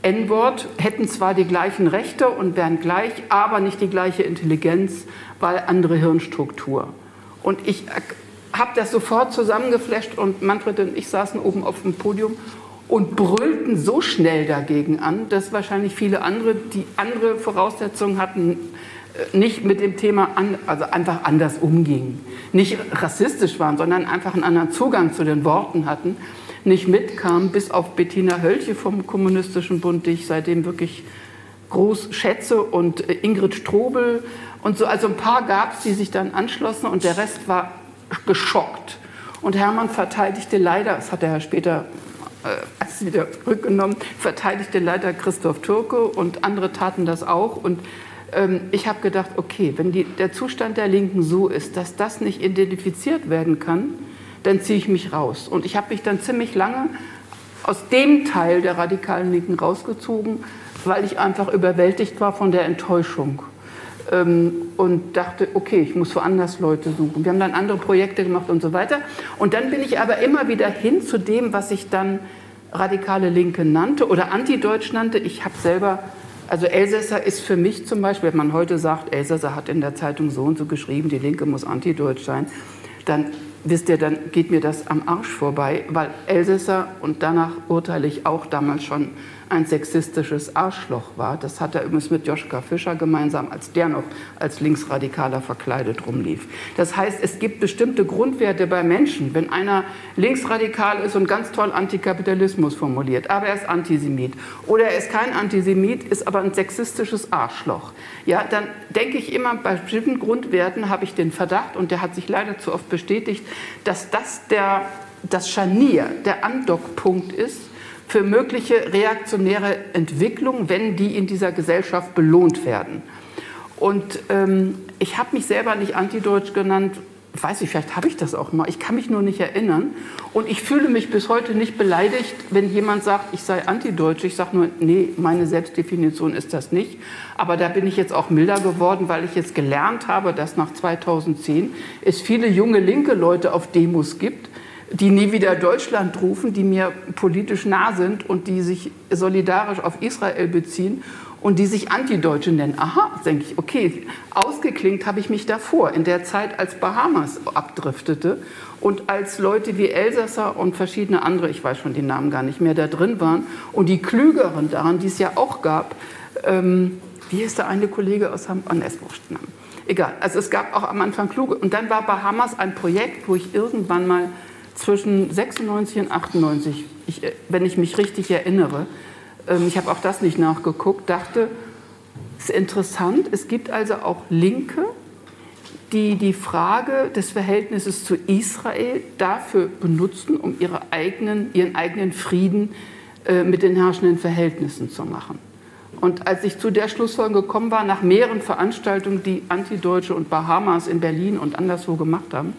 N-Wort hätten zwar die gleichen Rechte und wären gleich, aber nicht die gleiche Intelligenz, weil andere Hirnstruktur. Und ich habe das sofort zusammengeflasht und Manfred und ich saßen oben auf dem Podium und brüllten so schnell dagegen an, dass wahrscheinlich viele andere, die andere Voraussetzungen hatten, äh, nicht mit dem Thema an, also einfach anders umgingen. Nicht rassistisch waren, sondern einfach einen anderen Zugang zu den Worten hatten, nicht mitkamen, bis auf Bettina Hölche vom Kommunistischen Bund, die ich seitdem wirklich groß schätze, und äh, Ingrid Strobel und so. Also ein paar gab es, die sich dann anschlossen und der Rest war geschockt. Und Hermann verteidigte leider, das hat er ja später äh, wieder rückgenommen, verteidigte leider Christoph Türke und andere taten das auch. Und ähm, ich habe gedacht, okay, wenn die, der Zustand der Linken so ist, dass das nicht identifiziert werden kann, dann ziehe ich mich raus. Und ich habe mich dann ziemlich lange aus dem Teil der radikalen Linken rausgezogen, weil ich einfach überwältigt war von der Enttäuschung ähm, und dachte, okay, ich muss woanders Leute suchen. Wir haben dann andere Projekte gemacht und so weiter. Und dann bin ich aber immer wieder hin zu dem, was ich dann radikale Linke nannte oder Antideutsch nannte. Ich habe selber, also Elsässer ist für mich zum Beispiel, wenn man heute sagt, Elsässer hat in der Zeitung so und so geschrieben, die Linke muss antideutsch sein, dann wisst ihr, dann geht mir das am Arsch vorbei, weil Elsässer, und danach urteile ich auch damals schon, ein sexistisches Arschloch war. Das hat er übrigens mit Joschka Fischer gemeinsam, als der noch als Linksradikaler verkleidet rumlief. Das heißt, es gibt bestimmte Grundwerte bei Menschen. Wenn einer linksradikal ist und ganz toll Antikapitalismus formuliert, aber er ist Antisemit oder er ist kein Antisemit, ist aber ein sexistisches Arschloch, ja, dann denke ich immer, bei bestimmten Grundwerten habe ich den Verdacht, und der hat sich leider zu oft bestätigt, dass das der, das Scharnier, der Andockpunkt ist für mögliche reaktionäre Entwicklungen, wenn die in dieser Gesellschaft belohnt werden. Und ähm, ich habe mich selber nicht antideutsch genannt, weiß ich, vielleicht habe ich das auch mal, ich kann mich nur nicht erinnern. Und ich fühle mich bis heute nicht beleidigt, wenn jemand sagt, ich sei antideutsch. Ich sage nur, nee, meine Selbstdefinition ist das nicht. Aber da bin ich jetzt auch milder geworden, weil ich jetzt gelernt habe, dass nach 2010 es viele junge linke Leute auf Demos gibt, die nie wieder Deutschland rufen, die mir politisch nah sind und die sich solidarisch auf Israel beziehen und die sich Antideutsche nennen. Aha, denke ich, okay, ausgeklingt habe ich mich davor, in der Zeit, als Bahamas abdriftete und als Leute wie Elsasser und verschiedene andere, ich weiß schon die Namen gar nicht mehr, da drin waren und die Klügeren daran, die es ja auch gab, ähm, wie ist der eine Kollege aus Hamburg? Oh, ne, Egal, also es gab auch am Anfang kluge. Und dann war Bahamas ein Projekt, wo ich irgendwann mal zwischen 96 und 98, ich, äh, wenn ich mich richtig erinnere, ähm, ich habe auch das nicht nachgeguckt, dachte, es ist interessant, es gibt also auch Linke, die die Frage des Verhältnisses zu Israel dafür benutzen, um ihre eigenen, ihren eigenen Frieden äh, mit den herrschenden Verhältnissen zu machen. Und als ich zu der Schlussfolgerung gekommen war, nach mehreren Veranstaltungen, die Antideutsche und Bahamas in Berlin und anderswo gemacht haben,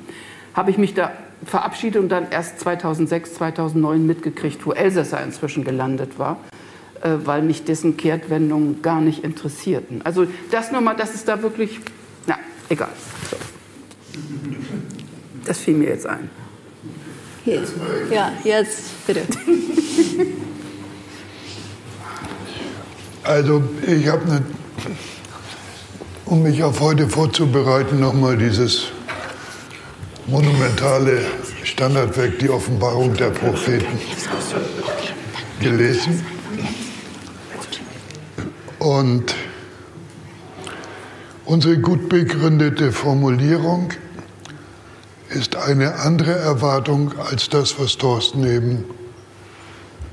habe ich mich da verabschiedet und dann erst 2006, 2009 mitgekriegt, wo Elsässer inzwischen gelandet war, äh, weil mich dessen Kehrtwendungen gar nicht interessierten. Also das nochmal, das ist da wirklich, na, egal. So. Das fiel mir jetzt ein. Hier. Ja, jetzt bitte. [laughs] Also ich habe, eine, um mich auf heute vorzubereiten, nochmal dieses monumentale Standardwerk Die Offenbarung der Propheten gelesen. Und unsere gut begründete Formulierung ist eine andere Erwartung als das, was Thorsten eben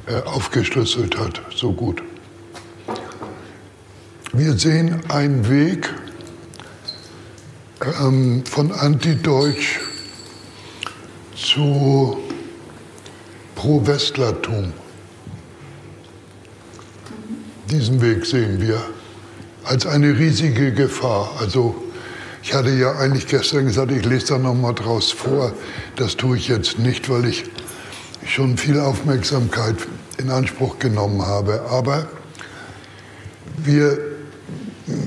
äh, aufgeschlüsselt hat, so gut. Wir sehen einen Weg, ähm, von Antideutsch zu Pro-Westlertum. Diesen Weg sehen wir als eine riesige Gefahr. Also ich hatte ja eigentlich gestern gesagt, ich lese da noch mal draus vor. Das tue ich jetzt nicht, weil ich schon viel Aufmerksamkeit in Anspruch genommen habe. Aber wir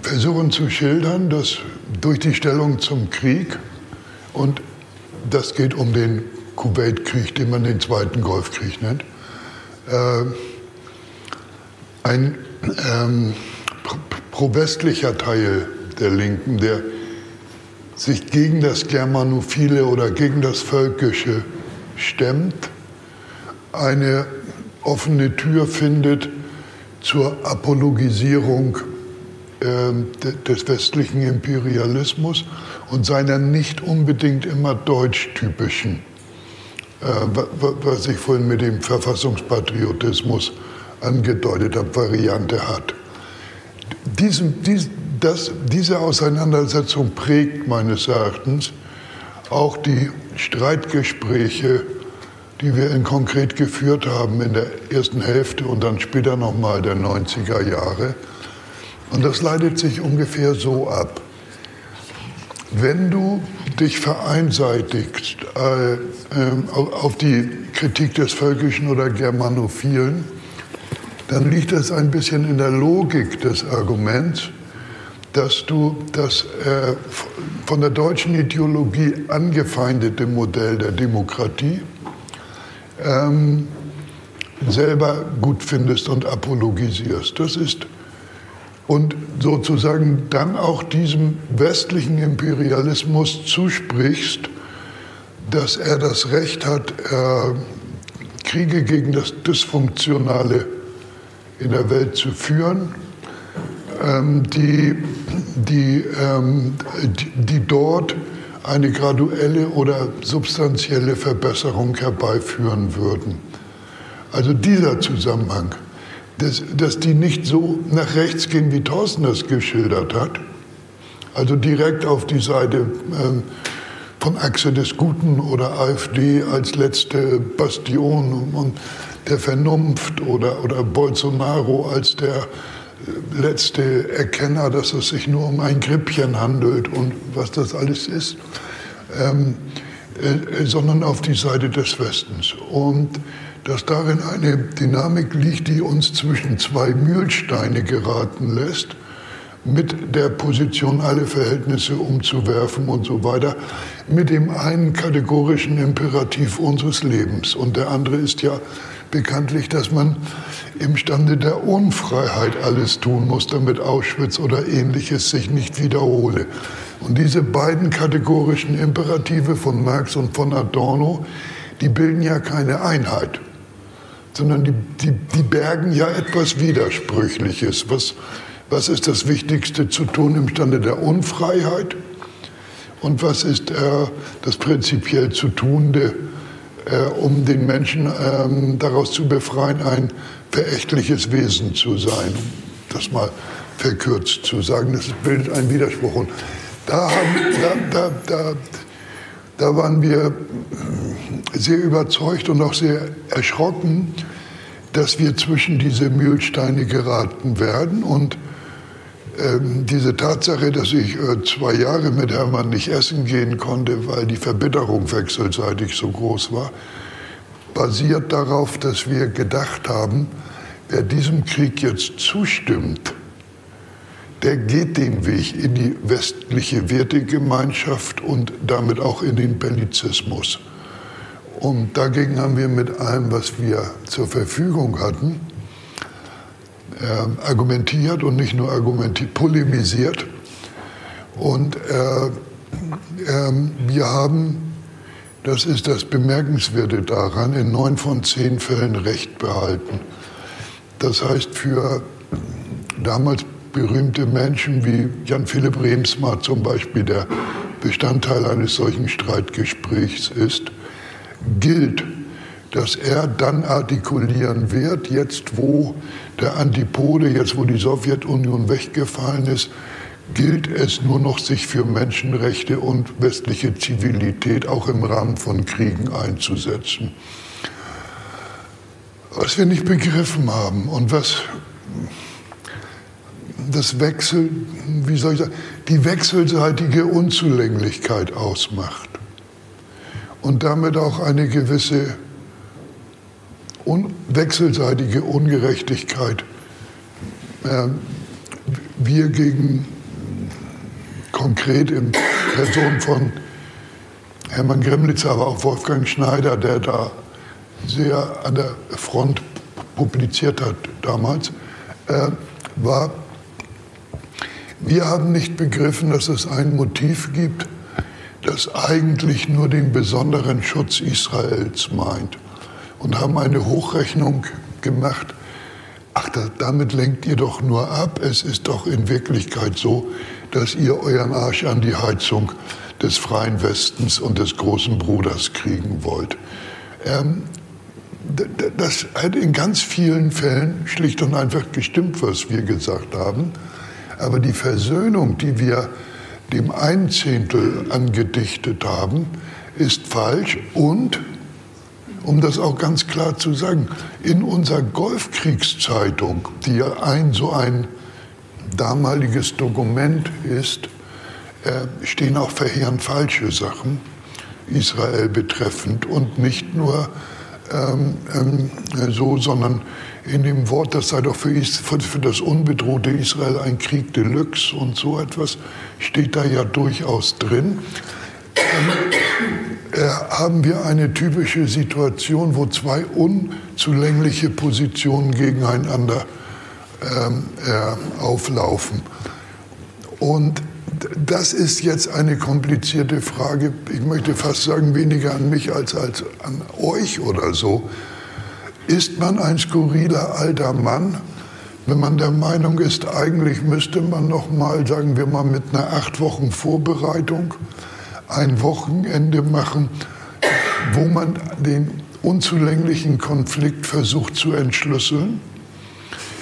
versuchen zu schildern, dass durch die Stellung zum Krieg, und das geht um den Kuwait-Krieg, den man den Zweiten Golfkrieg nennt, äh, ein ähm, pro-westlicher Teil der Linken, der sich gegen das Germanophile oder gegen das Völkische stemmt, eine offene Tür findet zur Apologisierung äh, des westlichen Imperialismus und seiner nicht unbedingt immer deutschtypischen, was ich vorhin mit dem Verfassungspatriotismus angedeutet habe, Variante hat. Diesen, dies, das, diese Auseinandersetzung prägt meines Erachtens auch die Streitgespräche, die wir in konkret geführt haben in der ersten Hälfte und dann später nochmal der 90er Jahre. Und das leitet sich ungefähr so ab. Wenn du dich vereinseitigst äh, äh, auf die Kritik des Völkischen oder Germanophilen, dann liegt es ein bisschen in der Logik des Arguments, dass du das äh, von der deutschen Ideologie angefeindete Modell der Demokratie ähm, selber gut findest und apologisierst. Das ist und sozusagen dann auch diesem westlichen Imperialismus zusprichst, dass er das Recht hat, äh, Kriege gegen das Dysfunktionale in der Welt zu führen, ähm, die, ähm, die, die dort eine graduelle oder substanzielle Verbesserung herbeiführen würden. Also dieser Zusammenhang, dass, dass die nicht so nach rechts gehen, wie Thorsten das geschildert hat, also direkt auf die Seite ähm, von Achse des Guten oder AfD als letzte Bastion und der Vernunft oder, oder Bolsonaro als der äh, letzte Erkenner, dass es sich nur um ein Grippchen handelt und was das alles ist, ähm, äh, äh, sondern auf die Seite des Westens. Und dass darin eine Dynamik liegt, die uns zwischen zwei Mühlsteine geraten lässt, mit der Position, alle Verhältnisse umzuwerfen und so weiter, mit dem einen kategorischen Imperativ unseres Lebens. Und der andere ist ja bekanntlich, dass man imstande der Unfreiheit alles tun muss, damit Auschwitz oder ähnliches sich nicht wiederhole. Und diese beiden kategorischen Imperative von Marx und von Adorno, die bilden ja keine Einheit, sondern die, die, die bergen ja etwas Widersprüchliches. Was, was ist das Wichtigste zu tun im Stande der Unfreiheit? Und was ist äh, das prinzipiell zu Tunde äh, um den Menschen ähm, daraus zu befreien, ein verächtliches Wesen zu sein. Das mal verkürzt zu sagen, das bildet einen Widerspruch. Und da, haben, da, da, da, da waren wir sehr überzeugt und auch sehr erschrocken, dass wir zwischen diese Mühlsteine geraten werden. Und ähm, diese Tatsache, dass ich äh, zwei Jahre mit Hermann nicht essen gehen konnte, weil die Verbitterung wechselseitig so groß war, basiert darauf, dass wir gedacht haben, wer diesem Krieg jetzt zustimmt, der geht den Weg in die westliche Wertegemeinschaft und damit auch in den Bellizismus. Und dagegen haben wir mit allem, was wir zur Verfügung hatten, äh, argumentiert und nicht nur argumentiert, polemisiert. Und äh, äh, wir haben, das ist das Bemerkenswerte daran, in neun von zehn Fällen Recht behalten. Das heißt, für damals berühmte Menschen wie Jan Philipp Remsmar zum Beispiel, der Bestandteil eines solchen Streitgesprächs ist, gilt dass er dann artikulieren wird, jetzt wo der Antipode, jetzt wo die Sowjetunion weggefallen ist, gilt es nur noch, sich für Menschenrechte und westliche Zivilität auch im Rahmen von Kriegen einzusetzen. Was wir nicht begriffen haben und was das Wechsel, wie soll ich sagen, die wechselseitige Unzulänglichkeit ausmacht und damit auch eine gewisse un wechselseitige Ungerechtigkeit. Äh, wir gegen konkret in Person von Hermann Gremlitzer, aber auch Wolfgang Schneider, der da sehr an der Front publiziert hat damals, äh, war, wir haben nicht begriffen, dass es ein Motiv gibt, das eigentlich nur den besonderen Schutz Israels meint und haben eine Hochrechnung gemacht. Ach, damit lenkt ihr doch nur ab. Es ist doch in Wirklichkeit so, dass ihr euren Arsch an die Heizung des freien Westens und des großen Bruders kriegen wollt. Ähm, das hat in ganz vielen Fällen schlicht und einfach gestimmt, was wir gesagt haben. Aber die Versöhnung, die wir dem ein Zehntel angedichtet haben, ist falsch und, um das auch ganz klar zu sagen, in unserer Golfkriegszeitung, die ja ein so ein damaliges Dokument ist, äh, stehen auch verheerend falsche Sachen Israel betreffend und nicht nur ähm, ähm, so, sondern in dem Wort, das sei doch für, für, das unbedrohte Israel ein Krieg Deluxe und so etwas, steht da ja durchaus drin. Ähm, äh, haben wir eine typische Situation, wo zwei unzulängliche Positionen gegeneinander ähm, äh, auflaufen. Und das ist jetzt eine komplizierte Frage. Ich möchte fast sagen, weniger an mich als, als an euch oder so. Ist man ein skurriler alter Mann, wenn man der Meinung ist, eigentlich müsste man noch mal, sagen wir mal, mit einer acht Wochen Vorbereitung ein Wochenende machen, wo man den unzulänglichen Konflikt versucht zu entschlüsseln?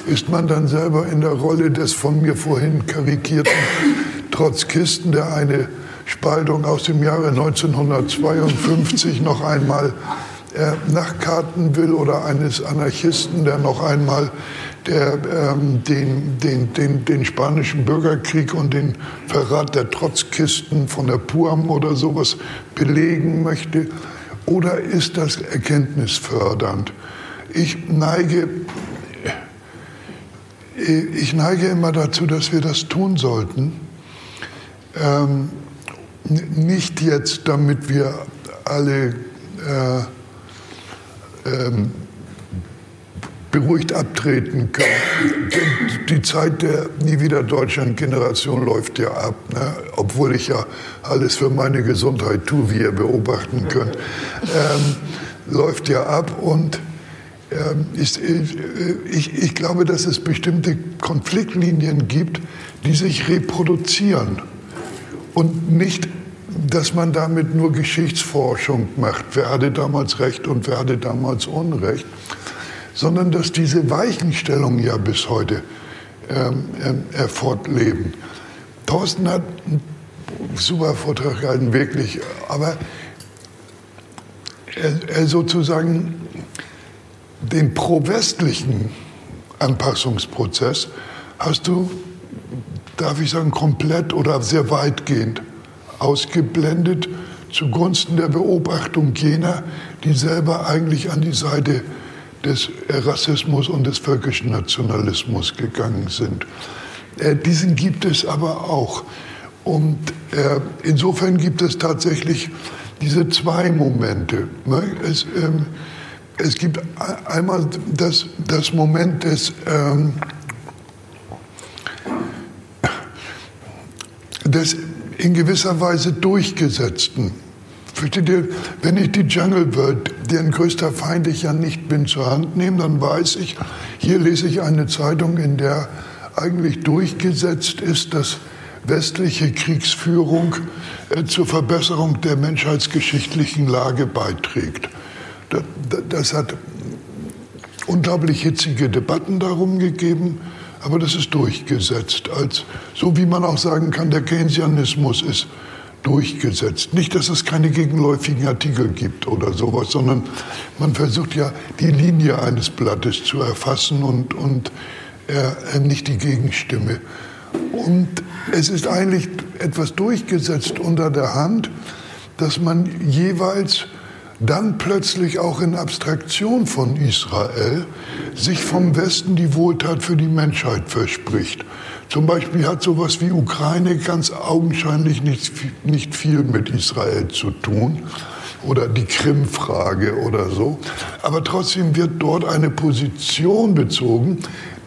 Ist man dann selber in der Rolle des von mir vorhin karikierten Trotzkisten, der eine Spaltung aus dem Jahre 1952 noch einmal äh, nachkarten will oder eines Anarchisten, der noch einmal der, ähm, den, den, den, den spanischen Bürgerkrieg und den Verrat der Trotzkisten von der PUAM oder sowas belegen möchte? Oder ist das erkenntnisfördernd? Ich neige, ich neige immer dazu, dass wir das tun sollten ähm, nicht jetzt, damit wir alle äh, ähm, beruhigt abtreten können. Die Zeit der Nie wieder Deutschland-Generation läuft ja ab, ne? obwohl ich ja alles für meine Gesundheit tue, wie ihr beobachten könnt. Ähm, läuft ja ab und ähm, ist, äh, ich, ich glaube, dass es bestimmte Konfliktlinien gibt, die sich reproduzieren. Und nicht, dass man damit nur Geschichtsforschung macht, wer hatte damals Recht und wer hatte damals Unrecht, sondern dass diese Weichenstellungen ja bis heute ähm, äh, fortleben. Thorsten hat einen super Vortrag gehalten, wirklich, aber er, er sozusagen den pro-westlichen Anpassungsprozess hast du darf ich sagen, komplett oder sehr weitgehend ausgeblendet zugunsten der Beobachtung jener, die selber eigentlich an die Seite des Rassismus und des völkischen Nationalismus gegangen sind. Äh, diesen gibt es aber auch. Und äh, insofern gibt es tatsächlich diese zwei Momente. Ne? Es, ähm, es gibt einmal das, das Moment des ähm, des in gewisser Weise durchgesetzten. Versteht ihr, wenn ich die Jungle World, deren größter Feind ich ja nicht bin, zur Hand nehme, dann weiß ich, hier lese ich eine Zeitung, in der eigentlich durchgesetzt ist, dass westliche Kriegsführung äh, zur Verbesserung der menschheitsgeschichtlichen Lage beiträgt. Das, das hat unglaublich hitzige Debatten darum gegeben aber das ist durchgesetzt. Als, so wie man auch sagen kann, der Keynesianismus ist durchgesetzt. Nicht, dass es keine gegenläufigen Artikel gibt oder sowas, sondern man versucht ja, die Linie eines Blattes zu erfassen und, und äh, nicht die Gegenstimme. Und es ist eigentlich etwas durchgesetzt unter der Hand, dass man jeweils dann plötzlich auch in Abstraktion von Israel sich vom Westen die Wohltat für die Menschheit verspricht. Zum Beispiel hat sowas wie Ukraine ganz augenscheinlich nicht, nicht viel mit Israel zu tun oder die Krim-Frage oder so. Aber trotzdem wird dort eine Position bezogen,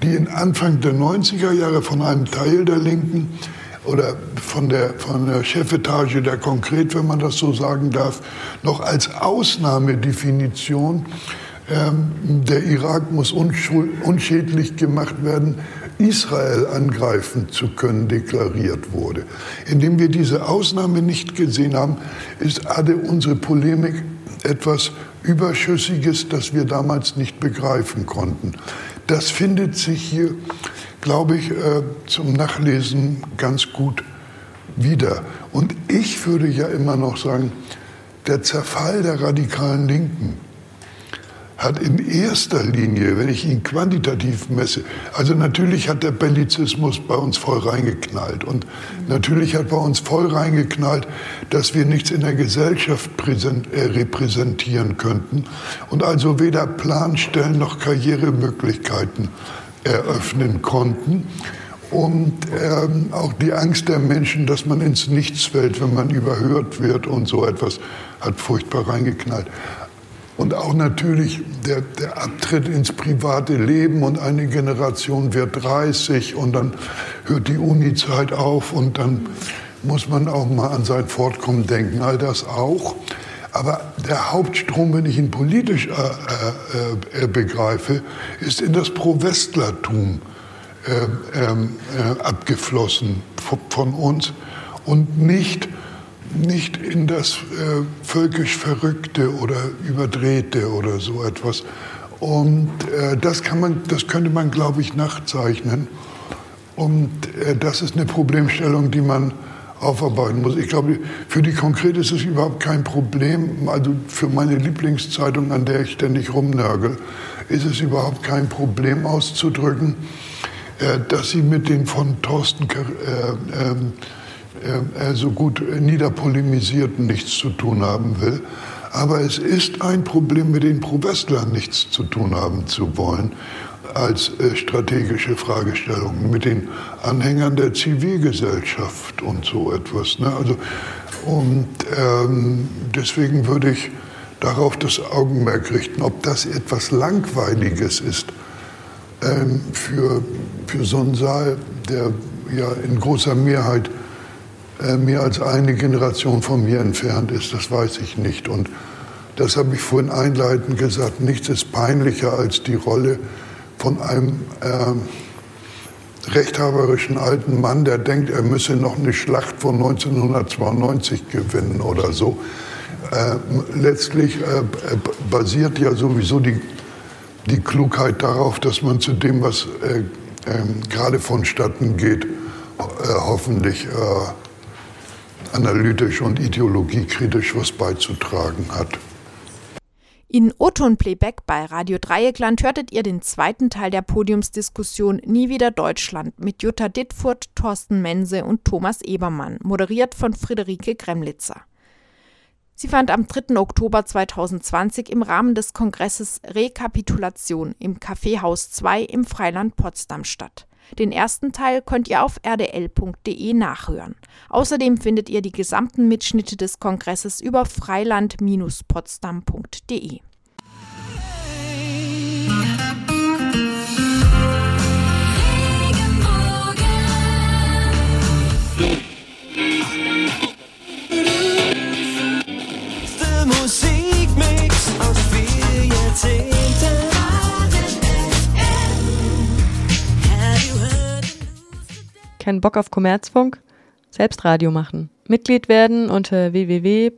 die in Anfang der 90er Jahre von einem Teil der Linken oder von der, von der Chefetage der Konkret, wenn man das so sagen darf, noch als Ausnahmedefinition, ähm, der Irak muss unschädlich gemacht werden, Israel angreifen zu können, deklariert wurde. Indem wir diese Ausnahme nicht gesehen haben, ist Ade unsere Polemik etwas Überschüssiges, das wir damals nicht begreifen konnten. Das findet sich hier, glaube ich, äh, zum Nachlesen ganz gut wieder. Und ich würde ja immer noch sagen, der Zerfall der radikalen Linken hat in erster Linie, wenn ich ihn quantitativ messe, also natürlich hat der Bellizismus bei uns voll reingeknallt und natürlich hat bei uns voll reingeknallt, dass wir nichts in der Gesellschaft äh, repräsentieren könnten und also weder Planstellen noch Karrieremöglichkeiten eröffnen konnten. Und ähm, auch die Angst der Menschen, dass man ins Nichts fällt, wenn man überhört wird und so etwas, hat furchtbar reingeknallt. Und auch natürlich der, der Abtritt ins private Leben und eine Generation wird 30 und dann hört die Uni-Zeit auf und dann muss man auch mal an sein Fortkommen denken. All das auch. Aber der Hauptstrom, wenn ich ihn politisch äh, äh, äh begreife, ist in das Pro-Westlertum äh, ähm, äh, abgeflossen von uns und nicht nicht in das äh, völkisch Verrückte oder Überdrehte oder so etwas. Und das, kann man, das könnte man, glaube ich, nachzeichnen. Und das ist eine Problemstellung, die man aufarbeiten muss. Ich glaube, für die Konkrete ist es überhaupt kein Problem. Also für meine Lieblingszeitung, an der ich ständig rumnörgel, ist es überhaupt kein Problem auszudrücken, äh, dass sie mit den von Thorsten äh, ähm, er so gut niederpolemisierten nichts zu tun haben will. Aber es ist ein Problem, mit den Pro-Westlern nichts zu tun haben zu wollen, als äh, strategische Fragestellung, mit den Anhängern der Zivilgesellschaft und so etwas. Ne? Also, und ähm, deswegen würde ich darauf das Augenmerk richten, ob das etwas Langweiliges ist ähm, für, für so einen Saal, der ja in großer Mehrheit äh, mehr als eine Generation von mir entfernt ist, das weiß ich nicht. Und das habe ich vorhin einleitend gesagt, nichts ist peinlicher als die Rolle von einem äh, rechthaberischen alten Mann, der denkt, er müsse noch eine Schlacht von 1992 gewinnen oder so. Äh, letztlich äh, basiert ja sowieso die, die Klugheit darauf, dass man zu dem, was äh, ähm, gerade vonstatten geht, äh, hoffentlich analytisch und ideologiekritisch was beizutragen hat. In Oton Playback bei Radio Dreieckland hörtet ihr den zweiten Teil der Podiumsdiskussion Nie wieder Deutschland mit Jutta Dittfurt, Thorsten Mense und Thomas Ebermann, moderiert von Friederike Gremlitzer. Sie fand am 3. Oktober 2020 im Rahmen des Kongresses Rekapitulation im Kaffeehaus 2 im Freiland Potsdam statt. Den ersten Teil könnt ihr auf rdl.de nachhören. Außerdem findet ihr die gesamten Mitschnitte des Kongresses über freiland-potsdam.de. Musikmix aus vier Jahrzehnten. Keinen Bock auf Kommerzfunk? Selbst Radio machen. Mitglied werden unter www.rdl.de.